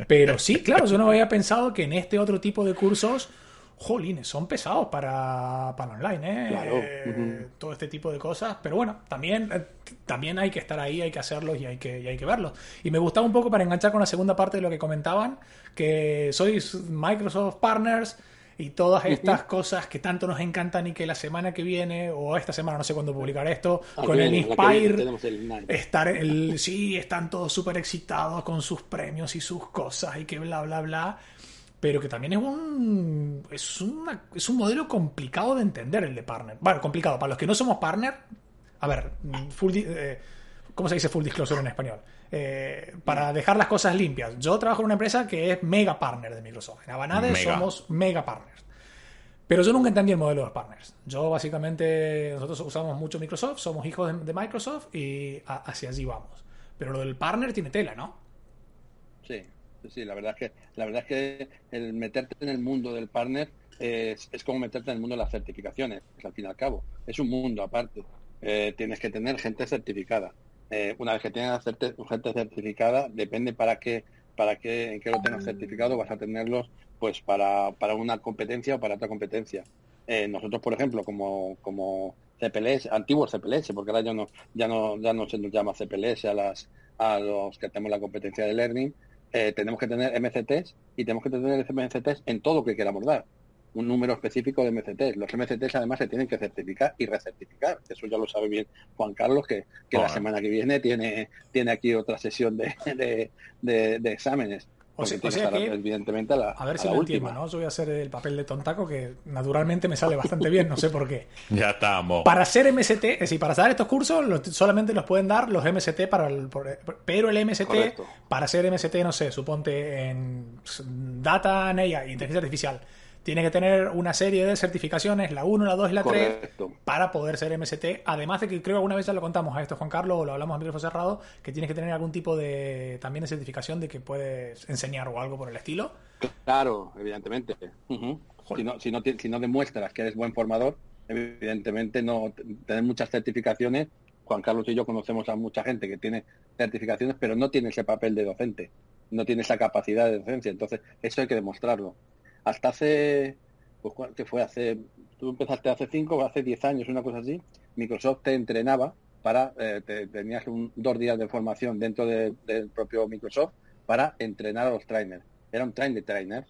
[SPEAKER 1] Pero sí, claro, yo no había pensado que en este otro tipo de cursos, jolines, son pesados para, para online, ¿eh?
[SPEAKER 3] Claro.
[SPEAKER 1] Eh. Todo este tipo de cosas. Pero bueno, también, eh, también hay que estar ahí, hay que hacerlos y hay que, y hay que verlos. Y me gustaba un poco para enganchar con la segunda parte de lo que comentaban, que sois Microsoft Partners y todas estas cosas que tanto nos encantan y que la semana que viene, o esta semana, no sé cuándo publicar esto,
[SPEAKER 3] Ah,
[SPEAKER 1] con el Inspire,
[SPEAKER 3] el
[SPEAKER 1] estar el sí están todos súper excitados con sus premios y sus cosas y que bla bla bla pero que también es un es una es un modelo complicado de entender el de partner bueno complicado para los que no somos partner a ver full di- eh, cómo se dice full disclosure en español Eh, para dejar las cosas limpias yo trabajo en una empresa que es mega partner de Microsoft en Avanade
[SPEAKER 2] Mega.
[SPEAKER 1] somos mega partners Pero yo nunca entendí el modelo de los partners. Yo básicamente, nosotros usamos mucho Microsoft, somos hijos de, de Microsoft y a- hacia allí vamos. Pero lo del partner tiene tela, ¿no?
[SPEAKER 3] Sí, sí, la verdad es que la verdad es que el meterte en el mundo del partner es, es como meterte en el mundo de las certificaciones, es al fin y al cabo. Es un mundo aparte. Eh, tienes que tener gente certificada. Eh, una vez que tengas gente certificada, depende para qué, para qué, en qué lo tengas certificado, vas a tenerlos pues para, para una competencia o para otra competencia. Eh, nosotros, por ejemplo, como, como CPLS, antiguos CPLS, porque ahora ya no, ya no, ya no se nos llama CPLS a las, a los que tenemos la competencia de learning, eh, tenemos que tener MCTs y tenemos que tener MCTs en todo lo que queramos dar. Un número específico de MCTs. Los MCTs además se tienen que certificar y recertificar. Eso ya lo sabe bien Juan Carlos, que, que la semana que viene tiene, tiene aquí otra sesión de, de, de- de exámenes.
[SPEAKER 1] O sea- o
[SPEAKER 3] que
[SPEAKER 1] que-
[SPEAKER 3] evidentemente a la,
[SPEAKER 1] A ver
[SPEAKER 3] a
[SPEAKER 1] si
[SPEAKER 3] la
[SPEAKER 1] lo
[SPEAKER 3] última.
[SPEAKER 1] entiendo, ¿no? Yo voy a hacer el papel de tontaco que naturalmente me sale bastante bien, no sé por qué.
[SPEAKER 2] Ya estamos.
[SPEAKER 1] Para ser MST, es decir, para dar estos cursos los- solamente los pueden dar los MST para el, por- pero el MST
[SPEAKER 3] Correcto.
[SPEAKER 1] para ser MST, no sé, suponte en Data AI, inteligencia artificial, tiene que tener una serie de certificaciones, la 1, la 2 y la 3,
[SPEAKER 3] Correcto.
[SPEAKER 1] para poder ser MST. Además de que creo que alguna vez ya lo contamos a esto, Juan Carlos, o lo hablamos a micrófono cerrado, que tienes que tener algún tipo de también de certificación de que puedes enseñar o algo por el estilo.
[SPEAKER 3] Claro, evidentemente. Si, no, si, no, si no demuestras que eres buen formador, evidentemente no tener muchas certificaciones. Juan Carlos y yo conocemos a mucha gente que tiene certificaciones, pero no tiene ese papel de docente, no tiene esa capacidad de docencia. Entonces, eso hay que demostrarlo. Hasta hace, pues, ¿cuál- que fue hace, tú empezaste hace cinco hace diez años, una cosa así, Microsoft te entrenaba para, eh, te- tenías un, dos días de formación dentro de- del propio Microsoft para entrenar a los trainers. Era un train de trainers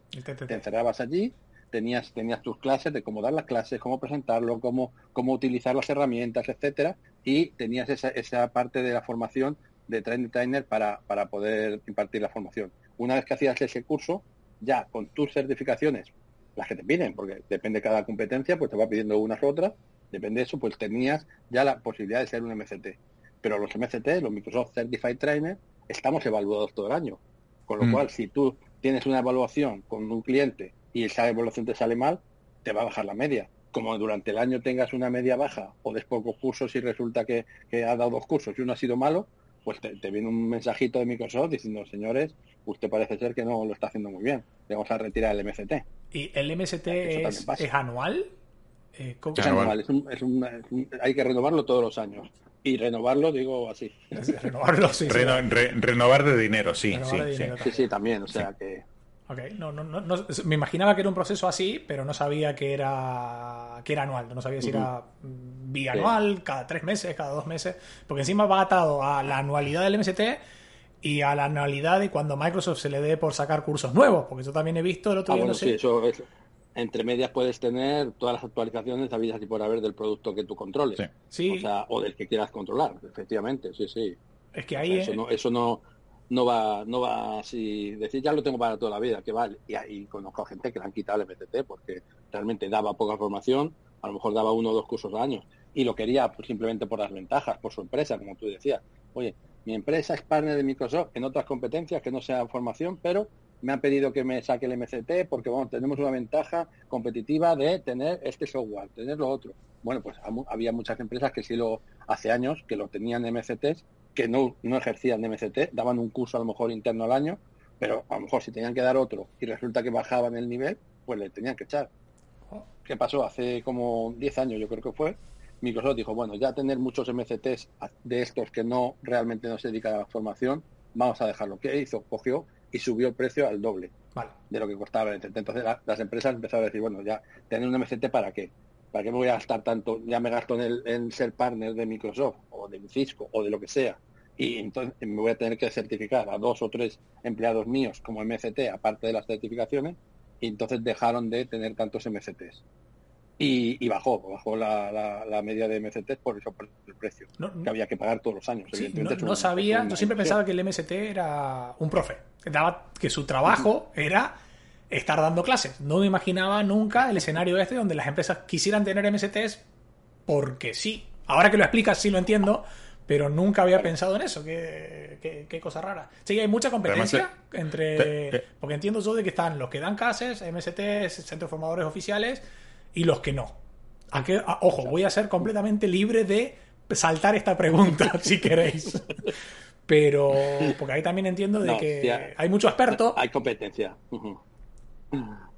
[SPEAKER 3] te encerrabas allí, tenías, tenías tus clases de cómo dar las clases, cómo presentarlo, cómo, cómo utilizar las herramientas, etcétera, y tenías esa, esa parte de la formación de trainer trainer para, para poder impartir la formación. Una vez que hacías ese curso, ya con tus certificaciones, las que te piden, porque depende de cada competencia, pues te va pidiendo unas u otras, depende de eso, pues tenías ya la posibilidad de ser un MCT. Pero los MCT, los Microsoft Certified Trainer, estamos evaluados todo el año. Con lo
[SPEAKER 2] Mm.
[SPEAKER 3] cual, si tú tienes una evaluación con un cliente y esa evaluación te sale mal, te va a bajar la media. Como durante el año tengas una media baja o des pocos cursos y resulta que, que ha dado dos cursos y uno ha sido malo, pues te, te viene un mensajito de Microsoft diciendo, señores, usted parece ser que no lo está haciendo muy bien. Le vamos a retirar el MCT.
[SPEAKER 1] ¿Y el MST
[SPEAKER 3] también
[SPEAKER 1] es, es anual? Eh, ¿cómo-
[SPEAKER 3] Es anual, es un- es un- es un- hay que renovarlo todos los años. Y renovarlo, digo así.
[SPEAKER 1] Renovarlo, sí, sí.
[SPEAKER 2] Reno- re- renovar de dinero, sí,
[SPEAKER 1] Renovar
[SPEAKER 2] sí,
[SPEAKER 1] de
[SPEAKER 2] sí.
[SPEAKER 1] dinero
[SPEAKER 3] Sí, sí, también. O sea que
[SPEAKER 1] Ok, no, no, no, no- me imaginaba que era un proceso así, pero no sabía que era que era anual, no sabía si era mm, bianual, cada tres meses, cada dos meses, porque encima va atado a la anualidad del MST y a la anualidad de cuando Microsoft se le dé por sacar cursos nuevos, porque yo también he visto el otro
[SPEAKER 3] Ah,
[SPEAKER 1] día,
[SPEAKER 3] bueno,
[SPEAKER 1] no
[SPEAKER 3] sí,
[SPEAKER 1] sé,
[SPEAKER 3] eso es. Entre medias puedes tener todas las actualizaciones habidas y por haber del producto que tú controles.
[SPEAKER 2] Sí.
[SPEAKER 1] Sí.
[SPEAKER 3] O, sea, o del que quieras controlar, efectivamente, sí, sí.
[SPEAKER 1] es que
[SPEAKER 3] O
[SPEAKER 1] ahí
[SPEAKER 3] sea, eso
[SPEAKER 1] eh,
[SPEAKER 3] no, eso no, no va, no va así, decir ya lo tengo para toda la vida, que vale. Y ahí conozco a gente que le han quitado el MTT porque realmente daba poca formación, a lo mejor daba uno o dos cursos al año, y lo quería pues, simplemente por las ventajas, por su empresa, como tú decías. Oye, mi empresa es partner de Microsoft en otras competencias que no sea formación, pero me han pedido que me saque el MCT porque bueno, tenemos una ventaja competitiva de tener este software, tener lo otro. Bueno, pues había muchas empresas que sí lo hace años que lo tenían MCTs, que no, no ejercían de MCT, daban un curso a lo mejor interno al año, pero a lo mejor si tenían que dar otro y resulta que bajaban el nivel, pues le tenían que echar. ¿Qué pasó? Hace como 10 años yo creo que fue, Microsoft dijo, bueno, ya tener muchos MCTs de estos que no realmente no se dedican a la formación, vamos a dejarlo. ¿Qué hizo? Cogió y subió el precio al doble
[SPEAKER 1] vale,
[SPEAKER 3] de lo que costaba el MCT. Entonces la- las empresas empezaron a decir, bueno, ya tener un MCT para qué? ¿Para qué me voy a gastar tanto? Ya me gasto en, el, en ser partner de Microsoft o de Cisco o de lo que sea. Y entonces me voy a tener que certificar a dos o tres empleados míos como MCT, aparte de las certificaciones, y entonces dejaron de tener tantos MCTs. Y, y bajó, bajó la, la- la media de MCTs por eso, por el precio,
[SPEAKER 1] No-
[SPEAKER 3] que había que pagar todos los años.
[SPEAKER 1] Sí, no,
[SPEAKER 3] Evidentemente es
[SPEAKER 1] no
[SPEAKER 3] una-
[SPEAKER 1] sabía, yo siempre
[SPEAKER 3] inversión.
[SPEAKER 1] pensaba que el MST era un profe, que, daba, que su trabajo era estar dando clases. No me imaginaba nunca el escenario este donde las empresas quisieran tener MSTs porque sí. Ahora que lo explicas sí lo entiendo, pero nunca había pensado en eso. Qué, qué- qué cosa rara. Sí, hay mucha competencia
[SPEAKER 2] Además,
[SPEAKER 1] entre...
[SPEAKER 2] te- te-
[SPEAKER 1] Porque entiendo yo de que están los que dan clases, MSTs, centros formadores oficiales, y los que no. ¿A qué? a- ojo, voy a ser completamente libre de saltar esta pregunta si queréis. Pero, porque ahí también entiendo de
[SPEAKER 3] No,
[SPEAKER 1] que hay mucho experto.
[SPEAKER 3] Hay competencia. Ujú.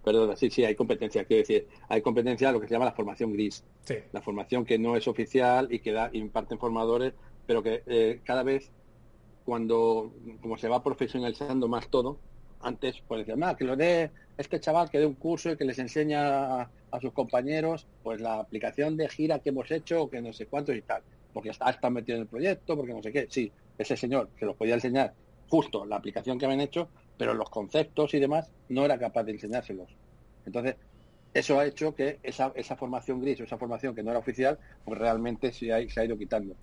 [SPEAKER 3] Perdona, sí, sí, hay competencia. Quiero decir, hay competencia lo que se llama la formación gris.
[SPEAKER 1] Sí,
[SPEAKER 3] La formación que no es oficial y que da, imparten formadores, pero que eh, cada vez, cuando como se va profesionalizando más todo, antes pues decían, "Ah, que lo dé este chaval que dé un curso y que les enseña a, sus compañeros pues la aplicación de gira que hemos hecho, que no sé cuántos y tal, porque está, está metido en el proyecto, porque no sé qué. Sí, ese señor que los podía enseñar justo la aplicación que habían hecho, pero los conceptos y demás no era capaz de enseñárselos. Entonces, eso ha hecho que esa, esa formación gris o esa formación que no era oficial, pues realmente se ha, se ha ido quitando.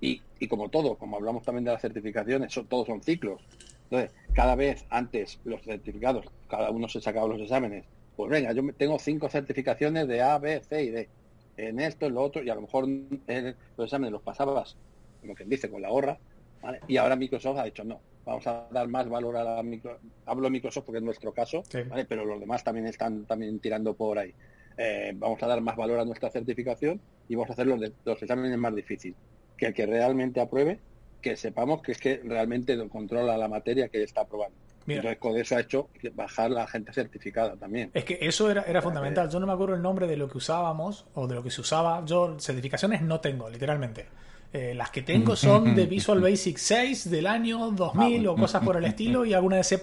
[SPEAKER 3] Y, y como todo, como hablamos también de las certificaciones, son, todos son ciclos. Entonces, cada vez antes los certificados, cada uno se sacaba los exámenes, pues venga, yo tengo cinco certificaciones de A, B, C y D. En esto, en lo otro, y a lo mejor en los exámenes los pasabas, como quien dice, con la gorra, ¿vale? Y ahora Microsoft ha dicho, no, vamos a dar más valor a la micro... Hablo Microsoft porque es nuestro caso,
[SPEAKER 1] Sí.
[SPEAKER 3] ¿vale? pero los demás también están también tirando por ahí. Eh, vamos a dar más valor a nuestra certificación y vamos a hacer los, de- los exámenes más difíciles. Que el que realmente apruebe, que sepamos que es que realmente controla la materia que está aprobando.
[SPEAKER 1] Mira.
[SPEAKER 3] Entonces, con eso ha hecho bajar la gente certificada también.
[SPEAKER 1] Es que eso era, era fundamental. Yo no me acuerdo el nombre de lo que usábamos o de lo que se usaba. Yo certificaciones no tengo, literalmente. Eh, las que tengo son de Visual Basic 6 del año 2000 o cosas por el estilo y alguna de C++.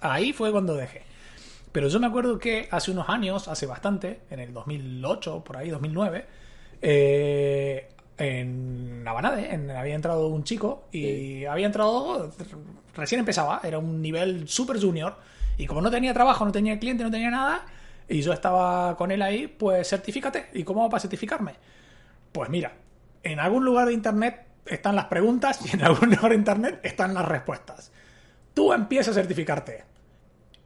[SPEAKER 1] Ahí fue cuando dejé. Pero yo me acuerdo que hace unos años, hace bastante, en el 2008, por ahí, 2009, eh, en Navanade en- había entrado un chico y había entrado, recién empezaba, era un nivel super junior y como no tenía trabajo, no tenía cliente, no tenía nada y yo estaba con él ahí, pues certifícate. ¿Y cómo hago para certificarme? Pues mira, en algún lugar de internet están las preguntas y en algún lugar de internet están las respuestas. Tú empiezas a certificarte.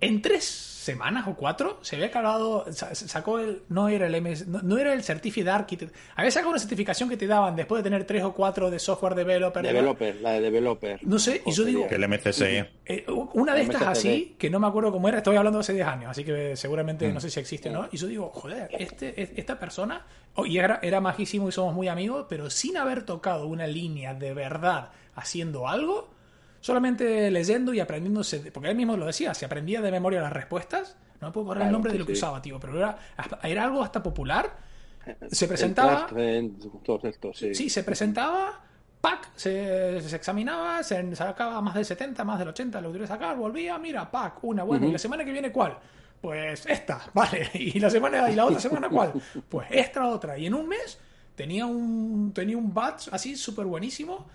[SPEAKER 1] En tres semanas o cuatro se había acabado, sa- sacó el, no era el MS, no, no era el Certificate Architect, había sacado una certificación que te daban después de tener tres o cuatro de software developer.
[SPEAKER 3] Developer, la de developer.
[SPEAKER 1] No sé, y yo digo-
[SPEAKER 2] Que el MCSI.
[SPEAKER 1] Eh, una de estas
[SPEAKER 3] MCCD.
[SPEAKER 1] así, que no me acuerdo cómo era, estoy hablando hace 10 años, así que seguramente
[SPEAKER 2] Mm.
[SPEAKER 1] no sé si existe o no. Y yo digo, joder, este, es- esta persona, oh, y era, era majísimo y somos muy amigos, pero sin haber tocado una línea de verdad haciendo algo, solamente leyendo y aprendiéndose, porque él mismo lo decía, se aprendía de memoria las respuestas, no me puedo acordar el nombre de lo que
[SPEAKER 3] sí.
[SPEAKER 1] usaba, tío, pero era, era algo hasta popular. Se presentaba,
[SPEAKER 3] sí.
[SPEAKER 1] Sí, se presentaba, pack, se, se examinaba, se sacaba más del 70, más del 80, lo quería sacar, volvía, mira, pack, una, bueno, ¿y la semana que viene cuál? Pues esta, vale, y la semana y la otra semana cuál? Pues esta otra, y en un mes tenía un tenía un batch así súper buenísimo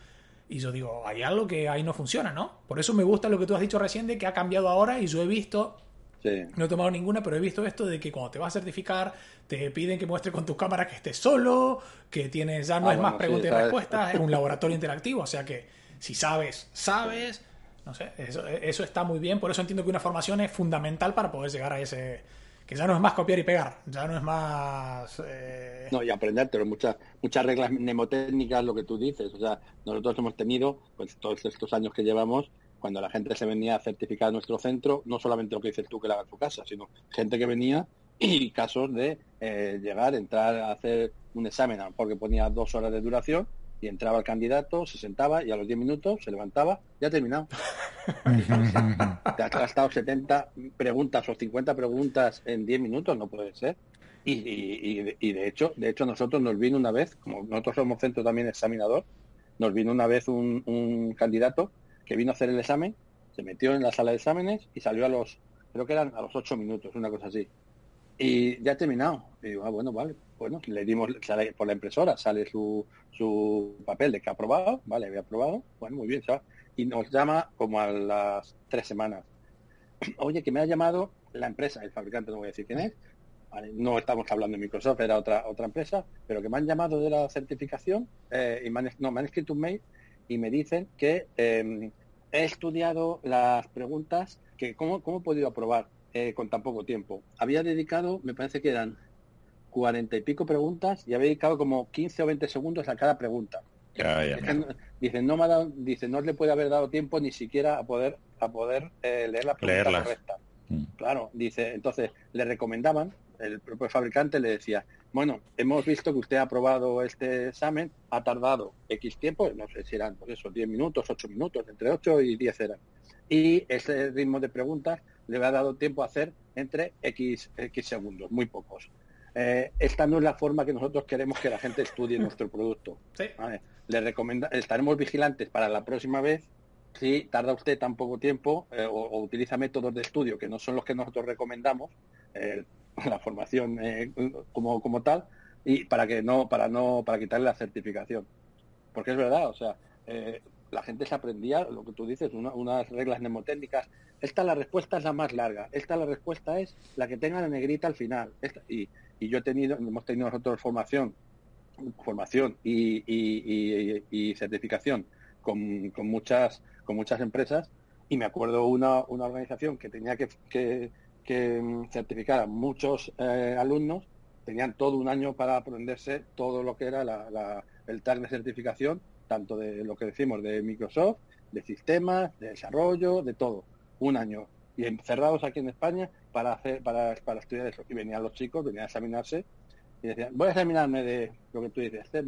[SPEAKER 1] y yo digo, hay algo que ahí no funciona, ¿no? Por eso me gusta lo que tú has dicho recién de que ha cambiado ahora y yo he visto
[SPEAKER 3] Sí.
[SPEAKER 1] no he tomado ninguna, pero he visto esto de que cuando te vas a certificar te piden que muestres con tus cámaras que estés solo, que tienes ya no
[SPEAKER 3] Ah,
[SPEAKER 1] es más preguntas
[SPEAKER 3] sí,
[SPEAKER 1] y respuestas, es un laboratorio interactivo, o sea que si sabes, sabes, no sé, eso, eso está muy bien, por eso entiendo que una formación es fundamental para poder llegar a ese, ya no es más copiar y pegar, ya no es más... eh,
[SPEAKER 3] No, y aprendértelo, muchas muchas reglas mnemotécnicas, lo que tú dices. O sea, nosotros hemos tenido, pues todos estos años que llevamos, cuando la gente se venía a certificar a nuestro centro, no solamente lo que dices tú que la haga en tu casa, sino gente que venía y casos de eh, llegar, entrar a hacer un examen, a lo mejor que ponía dos horas de duración, y entraba el candidato, se sentaba y a los 10 minutos se levantaba, ya ha terminado. Te has gastado 70 preguntas o 50 preguntas en 10 minutos, no puede ser. Y, y- y de- hecho, de hecho nosotros nos vino una vez, como nosotros somos centro también examinador, nos vino una vez un, un candidato que vino a hacer el examen, se metió en la sala de exámenes y salió a los, creo que eran a los 8 minutos, una cosa así. Y ya ha terminado. Y digo, ah, bueno, vale. Bueno, le dimos, sale por la impresora, sale su, su papel de que ha aprobado, vale, había aprobado, bueno, muy bien, va. Y nos llama como a las tres semanas. Oye, que me ha llamado la empresa, el fabricante, no voy a decir quién es, no estamos hablando de Microsoft, era otra otra empresa, pero que me han llamado de la certificación eh, y me han, no, me han escrito un mail y me dicen que eh, he estudiado las preguntas, que cómo, cómo he podido aprobar eh, con tan poco tiempo. Había dedicado, me parece que eran cuarenta y pico preguntas y había dedicado como 15 o 20 segundos a cada pregunta.
[SPEAKER 2] Ya, ya.
[SPEAKER 3] Dicen, no me ha dado, dicen, no le puede haber dado tiempo ni siquiera a poder, a poder eh, leer la pregunta
[SPEAKER 2] Leerlas.
[SPEAKER 3] correcta.
[SPEAKER 2] Mm.
[SPEAKER 3] Claro, dice, entonces le recomendaban, el propio fabricante le decía, bueno, hemos visto que usted ha aprobado este examen, ha tardado X tiempo, no sé si eran pues eso, 10 minutos, 8 minutos, entre 8 y 10 eran. Y ese ritmo de preguntas le ha dado tiempo a hacer entre X, X segundos, muy pocos. Eh, esta no es la forma que nosotros queremos que la gente estudie nuestro producto. Le recomenda, estaremos vigilantes para la próxima vez si tarda usted tan poco tiempo eh, o, utiliza métodos de estudio que no son los que nosotros recomendamos, eh, la formación como, como tal, y para que no, para no, para quitarle la certificación. Porque es verdad, o sea, la gente se aprendía, lo que tú dices, unas reglas mnemotécnicas. Esta la respuesta es la más larga, esta la respuesta es la que tenga la negrita al final. y, yo he tenido, hemos tenido nosotros formación, formación y, certificación con, muchas, con muchas empresas y me acuerdo una, una organización que tenía que, certificar a muchos eh, alumnos, tenían todo un año para aprenderse todo lo que era el tag de certificación, tanto de lo que decimos de Microsoft, de sistemas, de desarrollo, de todo, un año y encerrados aquí en España para hacer para, para estudiar eso. Y venían los chicos, venían a examinarse y decían, voy a examinarme de lo que tú dices, C++,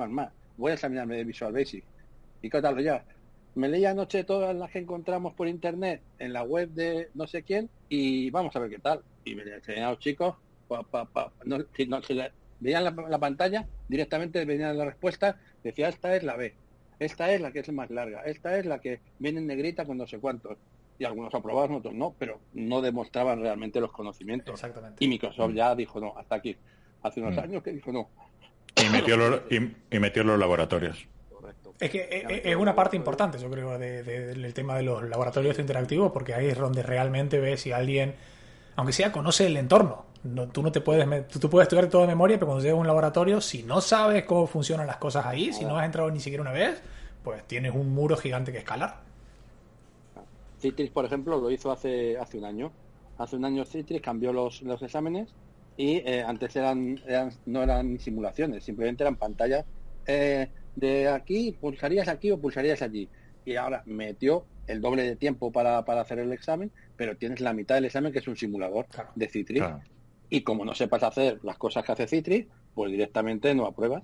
[SPEAKER 3] voy a examinarme de Visual Basic. ¿Y tal ya? Me leí anoche todas las que encontramos por internet en la web de no sé quién y vamos a ver qué tal. Y me enseñaban los chicos, no, si, no, veían la, pantalla, directamente venían la respuesta, decía, esta es la B, esta es la que es más larga, esta es la que viene en negrita con no sé cuántos y algunos aprobaban, otros no, pero no demostraban realmente los conocimientos.
[SPEAKER 1] Exactamente.
[SPEAKER 3] Y Microsoft ya dijo no, hasta aquí. Hace unos mm. años que dijo no.
[SPEAKER 2] Y metió, los, y, metió los laboratorios.
[SPEAKER 1] Es que eh, eh, es una parte importante, yo creo, del tema de los laboratorios interactivos, porque ahí es donde realmente ves si alguien, aunque sea, conoce el entorno. No, tú no te puedes, tú, puedes estudiar todo de memoria, pero cuando llegas a un laboratorio, si no sabes cómo funcionan las cosas ahí, si no has entrado ni siquiera una vez, pues tienes un muro gigante que escalar.
[SPEAKER 3] Citrix, por ejemplo, lo hizo hace, hace un año. Hace un año Citrix cambió los, los exámenes y eh, antes eran, no eran simulaciones, simplemente eran pantallas eh, de aquí, pulsarías aquí o pulsarías allí. Y ahora metió el doble de tiempo para, hacer el examen, pero tienes la mitad del examen que es un simulador de Citrix. Y como no sepas hacer las cosas que hace Citrix, pues directamente no apruebas.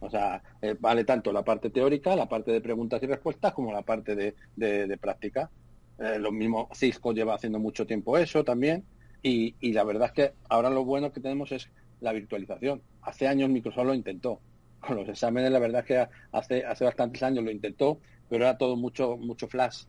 [SPEAKER 3] O sea, eh, vale tanto la parte teórica, la parte de preguntas y respuestas, como la parte de, de práctica. Eh, lo mismo Cisco lleva haciendo mucho tiempo eso también. Y, la verdad es que ahora lo bueno que tenemos es la virtualización. Hace años Microsoft lo intentó. Con los exámenes, la verdad es que hace, hace bastantes años lo intentó, pero era todo mucho, mucho flash.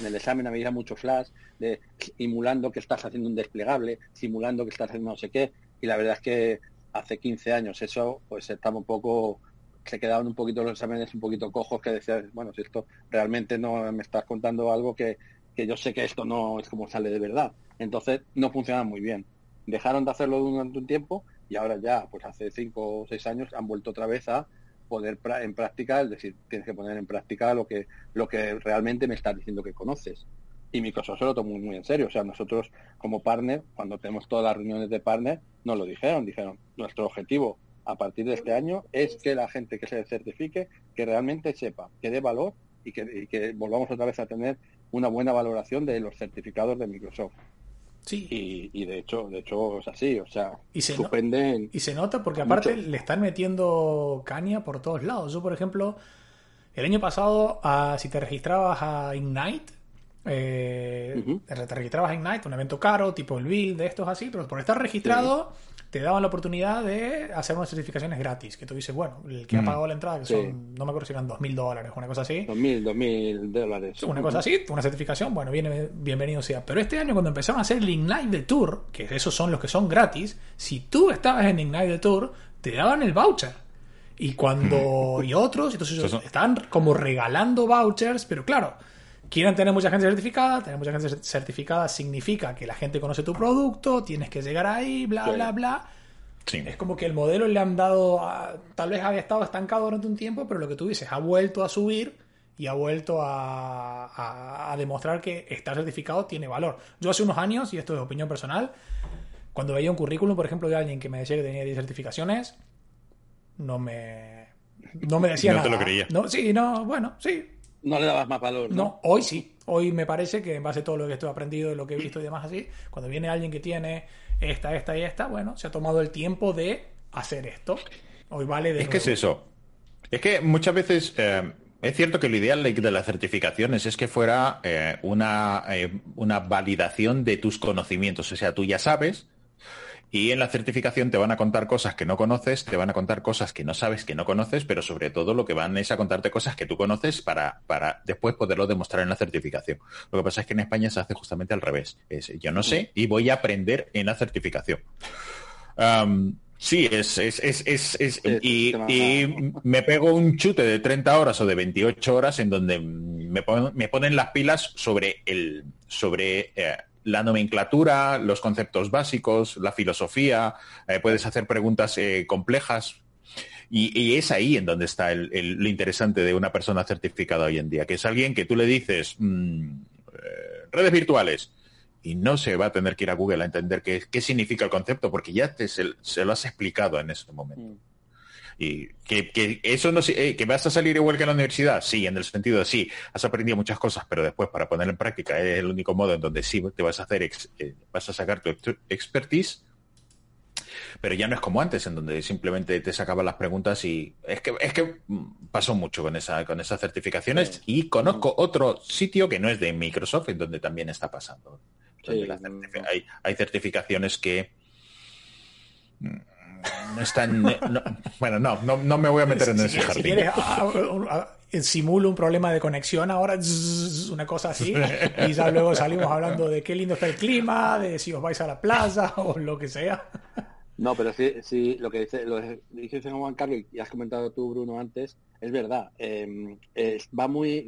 [SPEAKER 3] En el examen había mucho flash, de, simulando que estás haciendo un desplegable, simulando que estás haciendo no sé qué. Y la verdad es que hace 15 años eso, pues estaba un poco, se quedaban un poquito los exámenes un poquito cojos que decías, bueno, si esto realmente no me estás contando algo que, que yo sé que esto no es como sale de verdad. Entonces no funciona muy bien. Dejaron de hacerlo durante un tiempo y ahora ya, pues hace cinco o seis años han vuelto otra vez a poner en práctica, es decir, tienes que poner en práctica lo que, lo que realmente me estás diciendo que conoces. Y Microsoft se lo tomó muy, muy en serio. O sea, nosotros como partner, cuando tenemos todas las reuniones de partner, nos lo dijeron. Dijeron, nuestro objetivo a partir de este año es que la gente que se certifique, que realmente sepa, que dé valor y que, y que volvamos otra vez a tener una buena valoración de los certificados de Microsoft.
[SPEAKER 1] Sí.
[SPEAKER 3] Y, de hecho, de hecho es así, o sea,
[SPEAKER 1] y se, y se nota porque aparte le están metiendo caña por todos lados. Yo, por ejemplo, el año pasado, ah, si te registrabas a Ignite, eh, te registrabas a Ignite, un evento caro, tipo el build, de estos así, pero por estar registrado, te daban la oportunidad de hacer unas certificaciones gratis. Que tú dices, bueno, el que ha mm. pagado la entrada, que son, no me acuerdo si eran 2.000 dólares, una cosa así.
[SPEAKER 3] 2.000, 2.000 dólares.
[SPEAKER 1] Una cosa así, una certificación, bueno, viene, bienvenido sea. Pero este año, cuando empezaron a hacer el Ignite de Tour, que esos son los que son gratis, si tú estabas en Ignite de Tour, te daban el voucher. Y cuando. Mm. y otros, entonces están como regalando vouchers, pero claro quieren tener mucha gente certificada, tener mucha gente certificada significa que la gente conoce tu producto, tienes que llegar ahí, bla, bla, bla. Es como que el modelo le han dado, tal vez había estado estancado durante un tiempo, pero lo que tú dices, ha vuelto a subir y ha vuelto a, a, demostrar que estar certificado tiene valor. Yo hace unos años, y esto es opinión personal, cuando veía un currículum, por ejemplo, de alguien que me decía que tenía 10 certificaciones, no me, no me decía nada.
[SPEAKER 2] No te lo creía.
[SPEAKER 1] No, sí, no, bueno, sí,
[SPEAKER 3] no le dabas más valor.
[SPEAKER 1] ¿no? hoy sí. Hoy me parece que en base a todo lo que estoy aprendido, lo que he visto y demás así, cuando viene alguien que tiene esta, esta y esta, bueno, se ha tomado el tiempo de hacer esto. Hoy vale de
[SPEAKER 2] Es que es eso. Es que muchas veces eh, es cierto que lo ideal de las certificaciones es que fuera eh, una, eh, una validación de tus conocimientos. O sea, tú ya sabes, y en la certificación te van a contar cosas que no conoces, te van a contar cosas que no sabes, que no conoces, pero sobre todo lo que van es a contarte cosas que tú conoces para, para después poderlo demostrar en la certificación. Lo que pasa es que en España se hace justamente al revés. Es, yo no sé y voy a aprender en la certificación. Um, sí, es, es, es, es, y, me pego un chute de 30 horas o de 28 horas en donde me, me ponen las pilas sobre el sobre eh, la nomenclatura, los conceptos básicos, la filosofía, eh, puedes hacer preguntas eh, complejas. Y, es ahí en donde está el, lo interesante de una persona certificada hoy en día, que es alguien que tú le dices mm, eh, redes virtuales y no se va a tener que ir a Google a entender qué, significa el concepto, porque ya te, se, lo has explicado en ese momento. Mm. Y que, eso no eh, que vas a salir igual que en la universidad, sí, en el sentido de sí, has aprendido muchas cosas, pero después para ponerlo en práctica es el único modo en donde sí te vas a hacer, eh, vas a sacar tu expertise. Pero ya no es como antes, en donde simplemente te sacaban las preguntas y es que es que pasó mucho con esa con esas certificaciones y conozco otro sitio que no es de Microsoft en donde también está pasando. hay, hay certificaciones que no están. bueno, no, no, me voy a meter en ese jardín.
[SPEAKER 1] Si simulo un problema de conexión ahora, una cosa así, y ya luego salimos hablando de qué lindo está el clima, de si os vais a la plaza o lo que sea.
[SPEAKER 3] No, pero sí, sí lo que dice, lo dice Juan Carlos y has comentado tú, Bruno, antes, es verdad. Em, va, muy,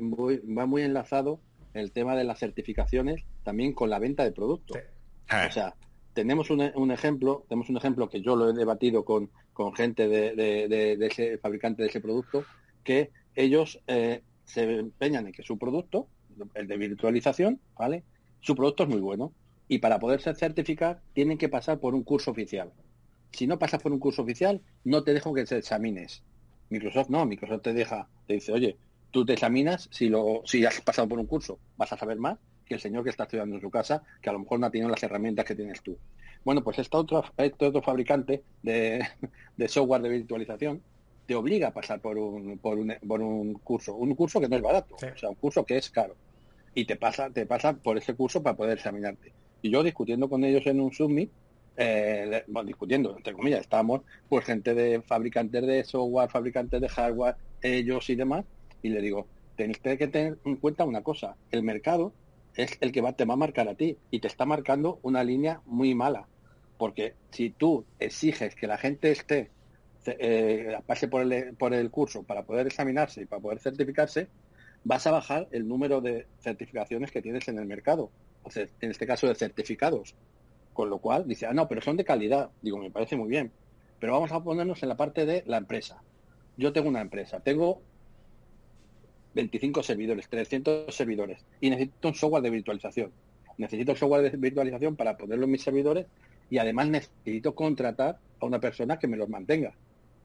[SPEAKER 3] va muy enlazado el tema de las certificaciones también con la venta de productos. O sea, tenemos un, ejemplo, tenemos un ejemplo que yo lo he debatido con, con gente de, ese fabricante de ese producto, que ellos eh, se empeñan en que su producto, el de virtualización, ¿vale? Su producto es muy bueno. Y para poderse certificar tienen que pasar por un curso oficial. Si no pasas por un curso oficial, no te dejo que te examines. Microsoft no, Microsoft te deja, te dice, oye, tú te examinas si lo, si has pasado por un curso, vas a saber más que el señor que está estudiando en su casa, que a lo mejor no tiene las herramientas que tienes tú. Bueno, pues este otro, este otro fabricante de, software de virtualización te obliga a pasar por un, por un, por un curso, un curso que no es barato, o sea, un curso que es caro. Y te pasa, te pasa por ese curso para poder examinarte. Y yo discutiendo con ellos en un summit, eh, bueno, discutiendo, entre comillas, estábamos pues gente de fabricantes de software, fabricantes de hardware, ellos y demás, y le digo, tenéis que tener en cuenta una cosa, el mercado es el que va, te va a marcar a ti y te está marcando una línea muy mala. Porque si tú exiges que la gente esté, eh, pase por el, por el curso para poder examinarse y para poder certificarse, vas a bajar el número de certificaciones que tienes en el mercado. O sea, en este caso de certificados. Con lo cual dice, ah, no, pero son de calidad. Digo, me parece muy bien. Pero vamos a ponernos en la parte de la empresa. Yo tengo una empresa, tengo 25 servidores, 300 servidores y necesito un software de virtualización. Necesito software de virtualización para ponerlo en mis servidores y además necesito contratar a una persona que me los mantenga,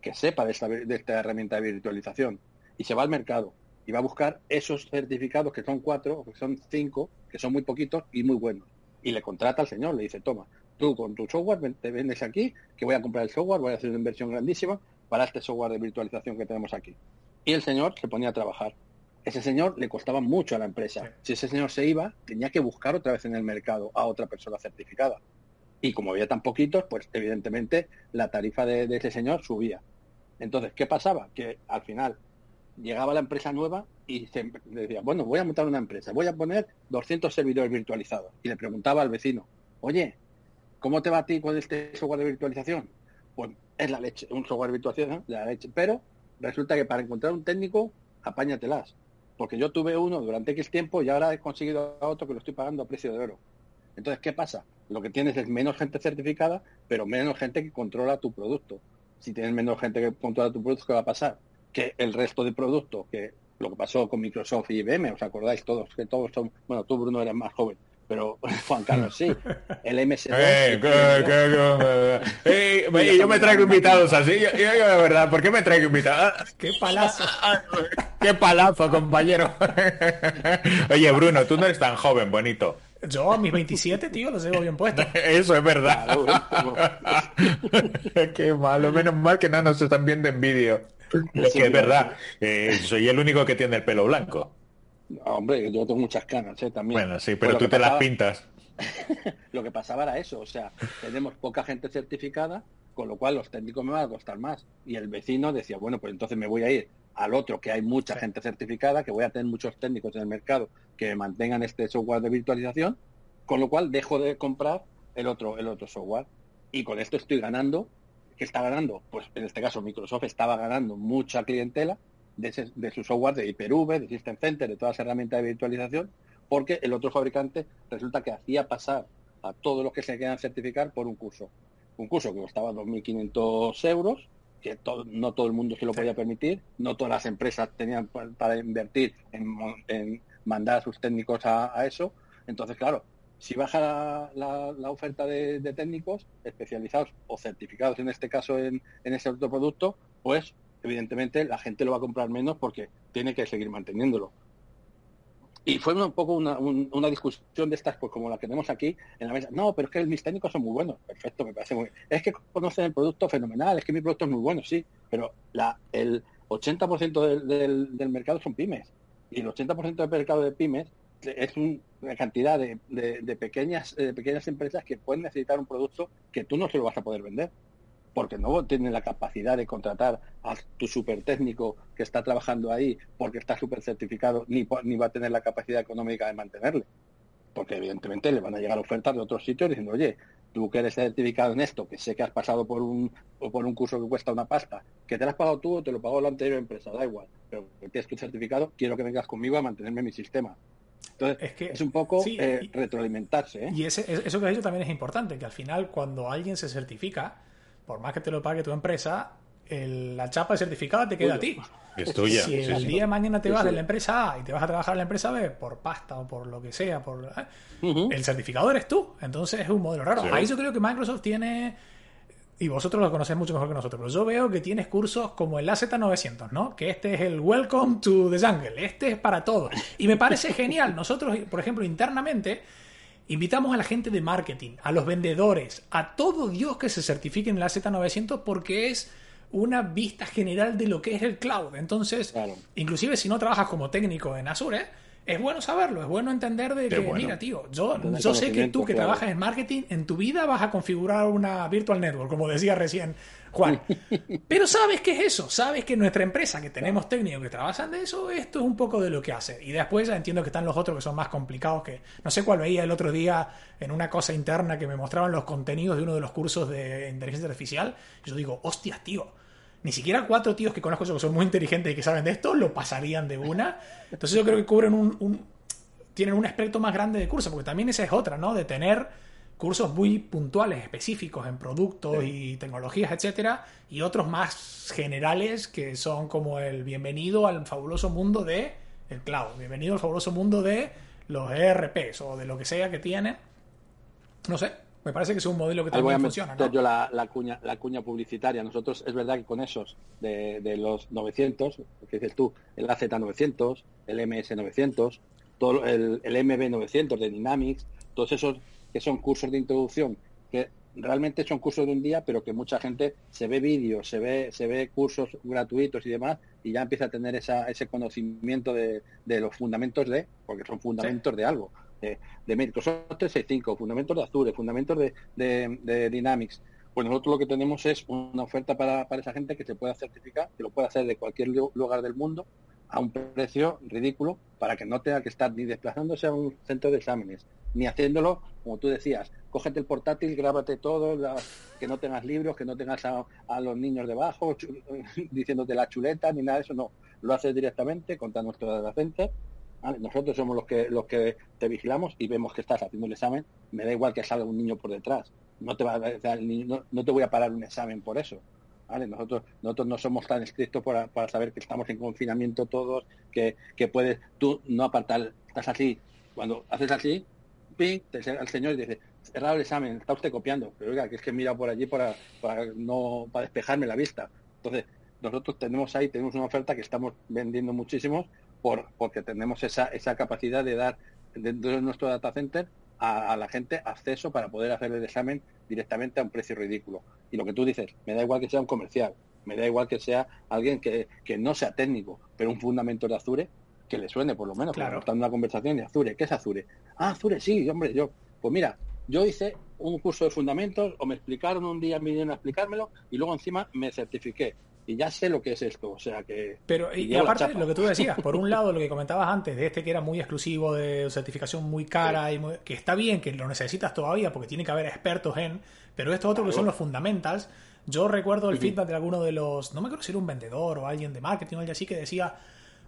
[SPEAKER 3] que sepa de esta, de esta herramienta de virtualización. Y se va al mercado y va a buscar esos certificados que son cuatro o que son cinco, que son muy poquitos y muy buenos. Y le contrata al señor, le dice, toma, tú con tu software te vendes aquí, que voy a comprar el software, voy a hacer una inversión grandísima para este software de virtualización que tenemos aquí. Y el señor se ponía a trabajar ese señor le costaba mucho a la empresa. Si ese señor se iba, tenía que buscar otra vez en el mercado a otra persona certificada. Y como había tan poquitos, pues evidentemente la tarifa de, ese señor subía. Entonces, ¿qué pasaba? Que al final llegaba la empresa nueva y se decía, bueno, voy a montar una empresa, voy a poner 200 servidores virtualizados. Y le preguntaba al vecino, oye, ¿cómo te va a ti con este software de virtualización? Pues es la leche, un software de virtualización, la leche. Pero resulta que para encontrar un técnico, apáñatelas porque yo tuve uno durante X tiempo y ahora he conseguido otro que lo estoy pagando a precio de oro. Entonces, ¿qué pasa? Lo que tienes es menos gente certificada, pero menos gente que controla tu producto. Si tienes menos gente que controla tu producto, ¿qué va a pasar? Que el resto de productos, que lo que pasó con Microsoft y IBM, ¿os acordáis todos? Que todos son, bueno, tú Bruno eres más joven, pero Juan Carlos sí. El MS2.
[SPEAKER 2] Eh, yo me traigo invitados así. Yo, yo, de verdad, ¿por qué me traigo invitados?
[SPEAKER 1] ¡Qué palazo!
[SPEAKER 2] ¡Qué palazo, compañero! Oye, Bruno, tú no eres tan joven, bonito.
[SPEAKER 1] Yo a mis 27, tío, los llevo bien puestos.
[SPEAKER 2] Eso es verdad. Qué malo, menos mal que no nos están viendo en vídeo. Es que es verdad, eh, soy el único que tiene el pelo blanco.
[SPEAKER 3] Hombre, yo tengo muchas canas, ¿eh? También.
[SPEAKER 2] Bueno, sí, pero tú te las pintas.
[SPEAKER 3] lo que pasaba era eso, o sea, tenemos poca gente certificada, con lo cual los técnicos me van a costar más. Y el vecino decía, bueno, pues entonces me voy a ir al otro, que hay mucha gente certificada, que voy a tener muchos técnicos en el mercado que mantengan este software de virtualización, con lo cual dejo de comprar el otro, el otro software. Y con esto estoy ganando, ¿qué está ganando? Pues en este caso Microsoft estaba ganando mucha clientela de, de su software de Hyper-V, de System Center, de todas las herramientas de virtualización, porque el otro fabricante resulta que hacía pasar a todos los que se quedan certificar por un curso. Un curso que costaba 2.500 euros que no todo el mundo se lo podía permitir, no todas las empresas tenían para, invertir en, mandar a sus técnicos a, eso. Entonces, claro, si baja la, oferta de, técnicos especializados o certificados, en este caso en, ese otro producto, pues evidentemente la gente lo va a comprar menos porque tiene que seguir manteniéndolo. Y fue un poco una, discusión de estas, pues como la que tenemos aquí en la mesa. No, pero es que mis técnicos son muy buenos. Perfecto, me parece muy bien. Es que conocen el producto fenomenal, es que mi producto es muy bueno, sí. Pero la, el 80% del, del, mercado son pymes. Y el 80% del mercado de pymes es una cantidad de, de, pequeñas, de pequeñas empresas que pueden necesitar un producto que tú no se lo vas a poder vender porque no tienen la capacidad de contratar a tu super técnico que está trabajando ahí porque está súper certificado, ni, ni va a tener la capacidad económica de mantenerle. Porque evidentemente le van a llegar ofertas de otros sitios diciendo, oye, tú que eres certificado en esto, que sé que has pasado por un, por un curso que cuesta una pasta, que te lo has pagado tú o te lo pagó la anterior empresa, da igual, pero que tienes tu certificado, quiero que vengas conmigo a mantenerme mi sistema. Entonces, es, que, es un poco eh, retroalimentarse. ¿eh?
[SPEAKER 1] Y ese, eso que has dicho también es importante, que al final cuando alguien se certifica, por más que te lo pague tu empresa, la chapa de certificado te queda a ti.
[SPEAKER 2] Es tuya.
[SPEAKER 1] Si el día de mañana te vas de la empresa A y te vas a trabajar en la empresa B por pasta o por lo que sea, por ¿eh? el certificado eres tú. Entonces es un modelo raro. Ahí yo creo que Microsoft tiene y vosotros lo conocéis mucho mejor que nosotros, pero yo veo que tienes cursos como el AZ900, ¿no? Que este es el Welcome to the Jungle, este es para todos. Y me parece genial. Nosotros, por ejemplo, internamente Invitamos a la gente de marketing, a los vendedores, a todo Dios que se certifique en la Z900 porque es una vista general de lo que es el cloud. Entonces, inclusive si no trabajas como técnico en Azure, es bueno saberlo, es bueno entender de que, mira, tío, yo, yo sé que tú que trabajas en marketing, en tu vida vas a configurar una virtual network, como decía recién Juan. Pero sabes qué es eso, sabes que nuestra empresa, que tenemos técnicos que trabajan de eso, esto es un poco de lo que hace. Y después ya entiendo que están los otros que son más complicados, que no sé cuál veía el otro día en una cosa interna que me mostraban los contenidos de uno de los cursos de inteligencia artificial. Y yo digo, hostias, tío ni siquiera cuatro tíos que conozco que son muy inteligentes y que saben de esto lo pasarían de una. Entonces yo creo que cubren un, tienen un aspecto más grande de curso, porque también esa es otra, ¿no? De tener cursos muy puntuales, específicos en productos y tecnologías, etcétera, y otros más generales que son como el bienvenido al fabuloso mundo de el cloud, bienvenido al fabuloso mundo de los ERPs o de lo que sea que tiene. No sé, me parece que es un modelo que también funciona. ¿no?
[SPEAKER 3] yo la, cuña, la cuña publicitaria. Nosotros es verdad que con esos de, los 900, que dices tú, el AZ900, el MS900, todo el, el MB900 de Dynamics, todos esos que son cursos de introducción que realmente son cursos de un día, pero que mucha gente se ve vídeos, se ve, se ve cursos gratuitos y demás, y ya empieza a tener esa, ese conocimiento de, los fundamentos de, porque son fundamentos de algo de, de Microsoft 365, fundamentos de Azure, fundamentos de, de, Dynamics. Pues nosotros lo que tenemos es una oferta para, para esa gente que se pueda certificar, que lo pueda hacer de cualquier lugar del mundo a un precio ridículo para que no tenga que estar ni desplazándose a un centro de exámenes, ni haciéndolo, como tú decías, cógete el portátil, grábate todo, que no tengas libros, que no tengas a, los niños debajo diciéndote la chuleta, ni nada de eso, no. Lo haces directamente contra nuestro data center nosotros somos los que los que te vigilamos y vemos que estás haciendo el examen. Me da igual que salga un niño por detrás. No te va a, no, no te voy a parar un examen por eso. ¿Vale? Nosotros, nosotros no somos tan estrictos para, saber que estamos en confinamiento todos, que, que puedes tú no apartar, estás así, cuando haces así, ping, al señor y dice, cerrado el examen, está usted copiando, pero oiga, que es que mira por allí para, para no para despejarme la vista. Entonces, nosotros tenemos ahí, tenemos una oferta que estamos vendiendo muchísimos por, porque tenemos esa, esa capacidad de dar dentro de nuestro data center a, la gente acceso para poder hacer el examen directamente a un precio ridículo. Y lo que tú dices, me da igual que sea un comercial, me da igual que sea alguien que, no sea técnico, pero un fundamento de Azure que le suene por lo menos,
[SPEAKER 1] claro.
[SPEAKER 3] estando una conversación de Azure. ¿Qué es Azure? Ah, Azure, sí, hombre, yo, pues mira, yo hice un curso de fundamentos o me explicaron un día, me vinieron a explicármelo y luego encima me certifiqué y ya sé lo que es esto, o sea que...
[SPEAKER 1] Pero, y, aparte, lo que tú decías, por un lado, lo que comentabas antes, de este que era muy exclusivo, de certificación muy cara, y que está bien, que lo necesitas todavía, porque tiene que haber expertos en, pero esto otro que son los fundamentals, yo recuerdo el feedback de alguno de los, no me acuerdo si era un vendedor o alguien de marketing o alguien así, que decía,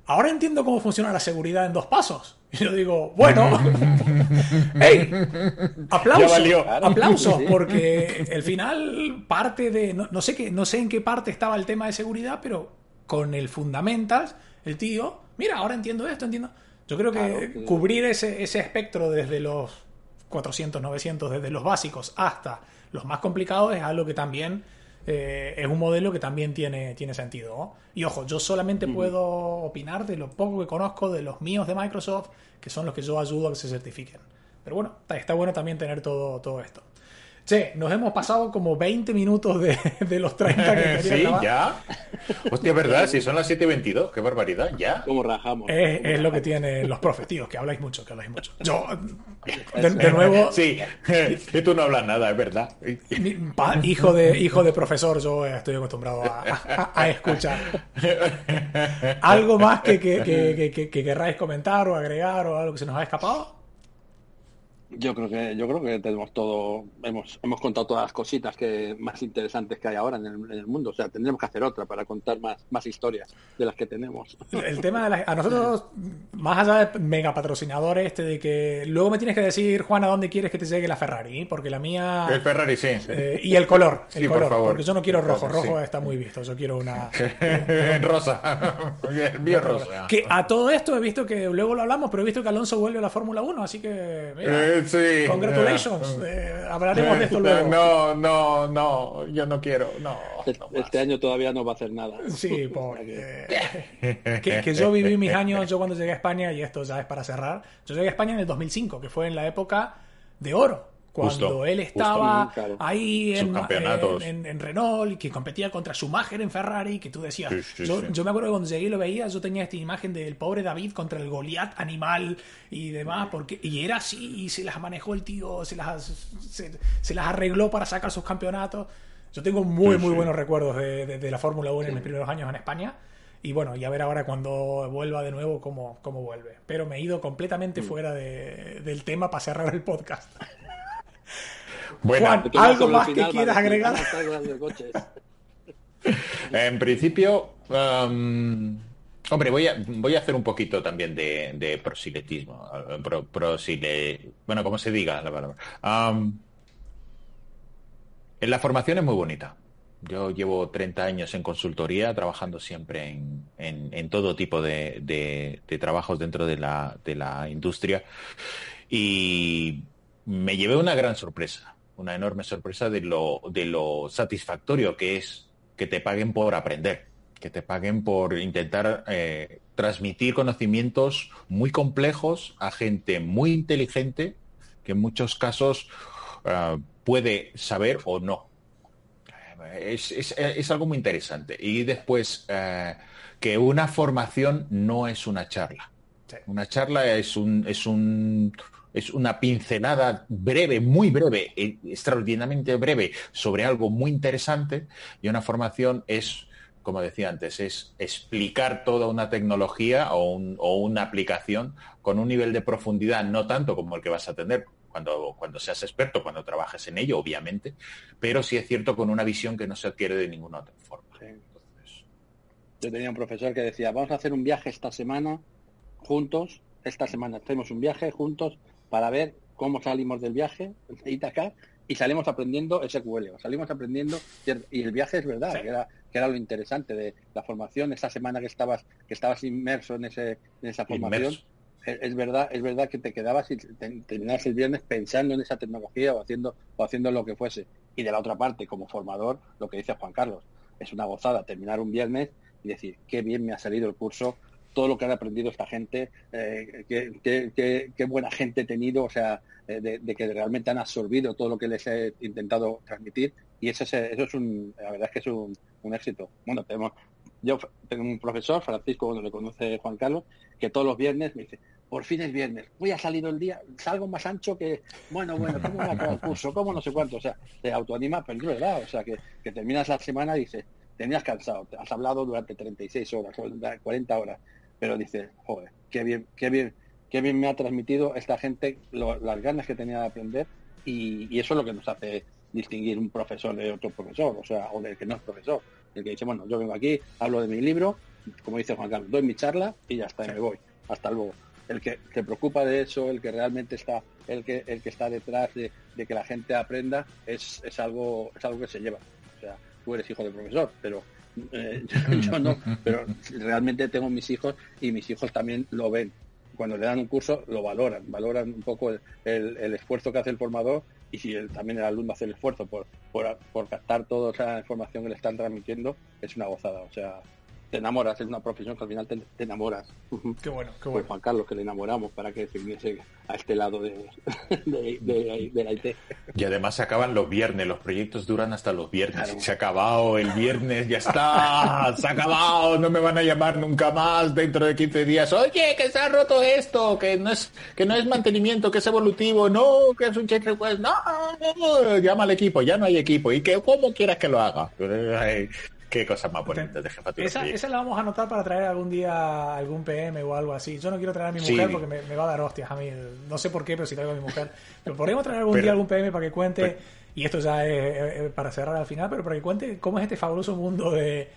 [SPEAKER 1] ahora entiendo cómo funciona la seguridad en dos pasos. Y yo digo, bueno, hey, aplausos, aplausos, porque el final parte de, no, sé qué, no sé en qué parte estaba el tema de seguridad, pero con el Fundamentals, el tío, mira, ahora entiendo esto, entiendo. Yo creo que cubrir ese, ese espectro desde los 400, 900, desde los básicos hasta los más complicados es algo que también eh, es un modelo que también tiene, tiene sentido. Y ojo, yo solamente puedo opinar de lo poco que conozco de los míos de Microsoft, que son los que yo ayudo a que se certifiquen. Pero bueno, está, está bueno también tener todo, todo esto. Che, nos hemos pasado como 20 minutos de, los 30 que quería
[SPEAKER 2] Sí, ya. Hostia, verdad, si son las 7 y 22, qué barbaridad, ya.
[SPEAKER 3] Como rajamos.
[SPEAKER 1] Es, lo que tienen los profes, tío, que habláis mucho, que habláis mucho. Yo, de, nuevo.
[SPEAKER 2] Sí, que tú no hablas nada, es verdad.
[SPEAKER 1] hijo, de, hijo de profesor, yo estoy acostumbrado a, escuchar. ¿Algo más que, que, que querráis comentar o agregar o algo que se nos ha escapado?
[SPEAKER 3] Yo creo que yo creo que tenemos todo, hemos hemos contado todas las cositas que más interesantes que hay ahora en el, mundo. O sea, tendremos que hacer otra para contar más más historias de las que tenemos.
[SPEAKER 1] El tema de a nosotros, más allá de mega patrocinadores, este de que luego me tienes que decir, Juan, a dónde quieres que te llegue la Ferrari, porque la mía.
[SPEAKER 2] El Ferrari, sí.
[SPEAKER 1] Eh, y el color, el color, porque yo no quiero rojo, rojo está muy visto. Yo quiero una
[SPEAKER 2] rosa, bien rosa.
[SPEAKER 1] Que a todo esto he visto que luego lo hablamos, pero he visto que Alonso vuelve a la Fórmula 1, así que. Mira.
[SPEAKER 2] Eh, sí.
[SPEAKER 1] Congratulations. Eh, hablaremos de esto luego.
[SPEAKER 2] No, no, no, yo no quiero. No.
[SPEAKER 3] Este, año todavía no va a hacer nada.
[SPEAKER 1] Sí, porque. que, yo viví mis años, yo cuando llegué a España, y esto ya es para cerrar, yo llegué a España en el 2005, que fue en la época de oro cuando él estaba ahí en, en, Renault, que competía contra Schumacher en Ferrari, que tú decías, yo, me acuerdo que cuando llegué y lo veía, yo tenía esta imagen del pobre David contra el Goliat animal y demás, porque y era así, y se las manejó el tío, se las, se, las arregló para sacar sus campeonatos. Yo tengo muy, muy buenos recuerdos de, la Fórmula 1 en mis primeros años en España. Y bueno, y a ver ahora cuando vuelva de nuevo cómo, cómo vuelve. Pero me he ido completamente mm. fuera del tema para cerrar el podcast. Bueno, ¿algo más que quieras agregar?
[SPEAKER 2] en principio, um, hombre, voy a, voy a hacer un poquito también de, de prosiletismo. bueno, como se diga la palabra. Um, en la formación es muy bonita. Yo llevo 30 años en consultoría, trabajando siempre en, en, todo tipo de, de, trabajos dentro de la, de la industria. Y me llevé una gran sorpresa, una enorme sorpresa de lo, de lo satisfactorio que es que te paguen por aprender, que te paguen por intentar eh, transmitir conocimientos muy complejos a gente muy inteligente que en muchos casos eh, puede saber o no. Es, algo muy interesante. Y después, eh, que una formación no es una charla. Una charla es un, es un, es una pincelada breve, muy breve, e extraordinariamente breve sobre algo muy interesante y una formación es, como decía antes, es explicar toda una tecnología o, una aplicación con un nivel de profundidad no tanto como el que vas a tener cuando, cuando seas experto, cuando trabajes en ello, obviamente, pero sí es cierto con una visión que no se adquiere de ninguna otra forma.
[SPEAKER 3] Yo tenía un profesor que decía, vamos a hacer un viaje esta semana juntos, esta semana hacemos un viaje juntos para ver cómo salimos del viaje de Itaca y salimos aprendiendo SQL, salimos aprendiendo y el viaje es verdad, que, era, que era lo interesante de la formación, esa semana que estabas que estabas inmerso en ese en esa formación. Es, verdad, es verdad que te quedabas y terminabas el viernes pensando en esa tecnología o haciendo o haciendo lo que fuese. Y de la otra parte, como formador, lo que dice Juan Carlos, es una gozada terminar un viernes y decir, qué bien me ha salido el curso todo lo que han aprendido esta gente, eh, qué, buena gente he tenido, o sea, eh, de, que realmente han absorbido todo lo que les he intentado transmitir y eso es, eso es un, la verdad es que es un, un éxito. Bueno, tenemos, yo tengo un profesor, Francisco, cuando le conoce Juan Carlos, que todos los viernes me dice, por fin es viernes, voy a salir el día, salgo más ancho que, bueno, bueno, ¿cómo va el curso? ¿Cómo no sé cuánto? O sea, te autoanima, pero es verdad, o sea, que, que terminas la semana y dices, tenías cansado, has hablado durante 36 horas, 40 horas, pero dices, joder, qué bien, qué bien, qué bien me ha transmitido esta gente las ganas que tenía de aprender y, y eso es lo que nos hace distinguir un profesor de otro profesor, o sea, o del que no es profesor. El que dice, bueno, yo vengo aquí, hablo de mi libro, como dice Juan Carlos, doy mi charla y ya está, me voy. Hasta luego. El que se preocupa de eso, el que realmente está, el que, el que está detrás de, que la gente aprenda, es, es algo, es algo que se lleva. O sea, tú eres hijo de profesor, pero eh, yo, no, pero realmente tengo mis hijos y mis hijos también lo ven. Cuando le dan un curso, lo valoran, valoran un poco el, el esfuerzo que hace el formador y si también el alumno hace el esfuerzo por, por, por captar toda esa información que le están transmitiendo, es una gozada. O sea, te enamoras, es una profesión que al final te, enamoras.
[SPEAKER 1] Qué bueno, qué
[SPEAKER 3] bueno. Juan Carlos, que le enamoramos para que se viniese a este lado de, de, la IT.
[SPEAKER 2] Y además se acaban los viernes, los proyectos duran hasta los viernes. Se ha acabado el viernes, ya está, se ha acabado, no me van a llamar nunca más dentro de 15 días. Oye, que se ha roto esto, que no es, que no es mantenimiento, que es evolutivo, no, que es un check request, no, llama al equipo, ya no hay equipo. Y que cómo quieras que lo haga. Qué cosa más bonita de jefatura.
[SPEAKER 1] Esa, esa, la vamos a anotar para traer algún día algún PM o algo así. Yo no quiero traer a mi mujer porque me, va a dar hostias a mí. No sé por qué, pero si traigo a mi mujer. Pero podríamos traer algún día algún PM para que cuente, y esto ya es, para cerrar al final, pero para que cuente cómo es este fabuloso mundo de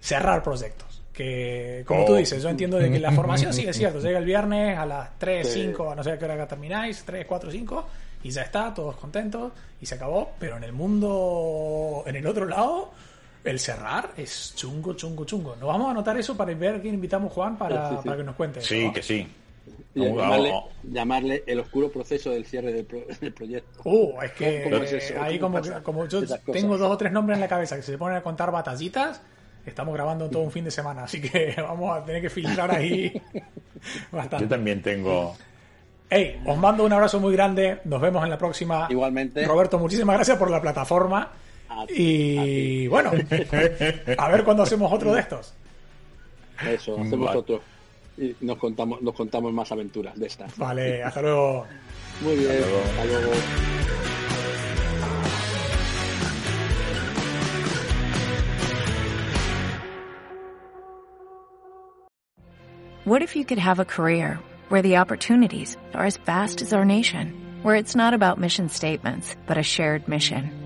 [SPEAKER 1] cerrar proyectos. Que, como tú oh. dices, yo entiendo de que la formación sí es cierto. Llega el viernes a las 3, 5, no sé a qué hora termináis, 3, 4, 5, y ya está, todos contentos, y se acabó. Pero en el mundo, en el otro lado el cerrar es chungo, chungo, chungo. Nos vamos a anotar eso para ver a quién invitamos, Juan, para, para que nos cuente.
[SPEAKER 2] Sí, que sí.
[SPEAKER 3] llamarle, el oscuro proceso del cierre del, proyecto.
[SPEAKER 1] Uh, es que ahí como, como yo tengo dos o tres nombres en la cabeza que se ponen a contar batallitas, estamos grabando todo un fin de semana, así que vamos a tener que filtrar ahí
[SPEAKER 2] bastante. Yo también tengo...
[SPEAKER 1] Hey, os mando un abrazo muy grande, nos vemos en la próxima.
[SPEAKER 3] Igualmente.
[SPEAKER 1] Roberto, muchísimas gracias por la plataforma y bueno, a ver cuándo hacemos otro de estos.
[SPEAKER 3] Eso, hacemos otro. Y nos contamos, nos contamos más aventuras de estas.
[SPEAKER 1] Vale, hasta luego.
[SPEAKER 3] Muy bien, hasta luego.
[SPEAKER 4] What if you could have a career where the opportunities are as vast as our nation, where it's not about mission statements, but a shared mission?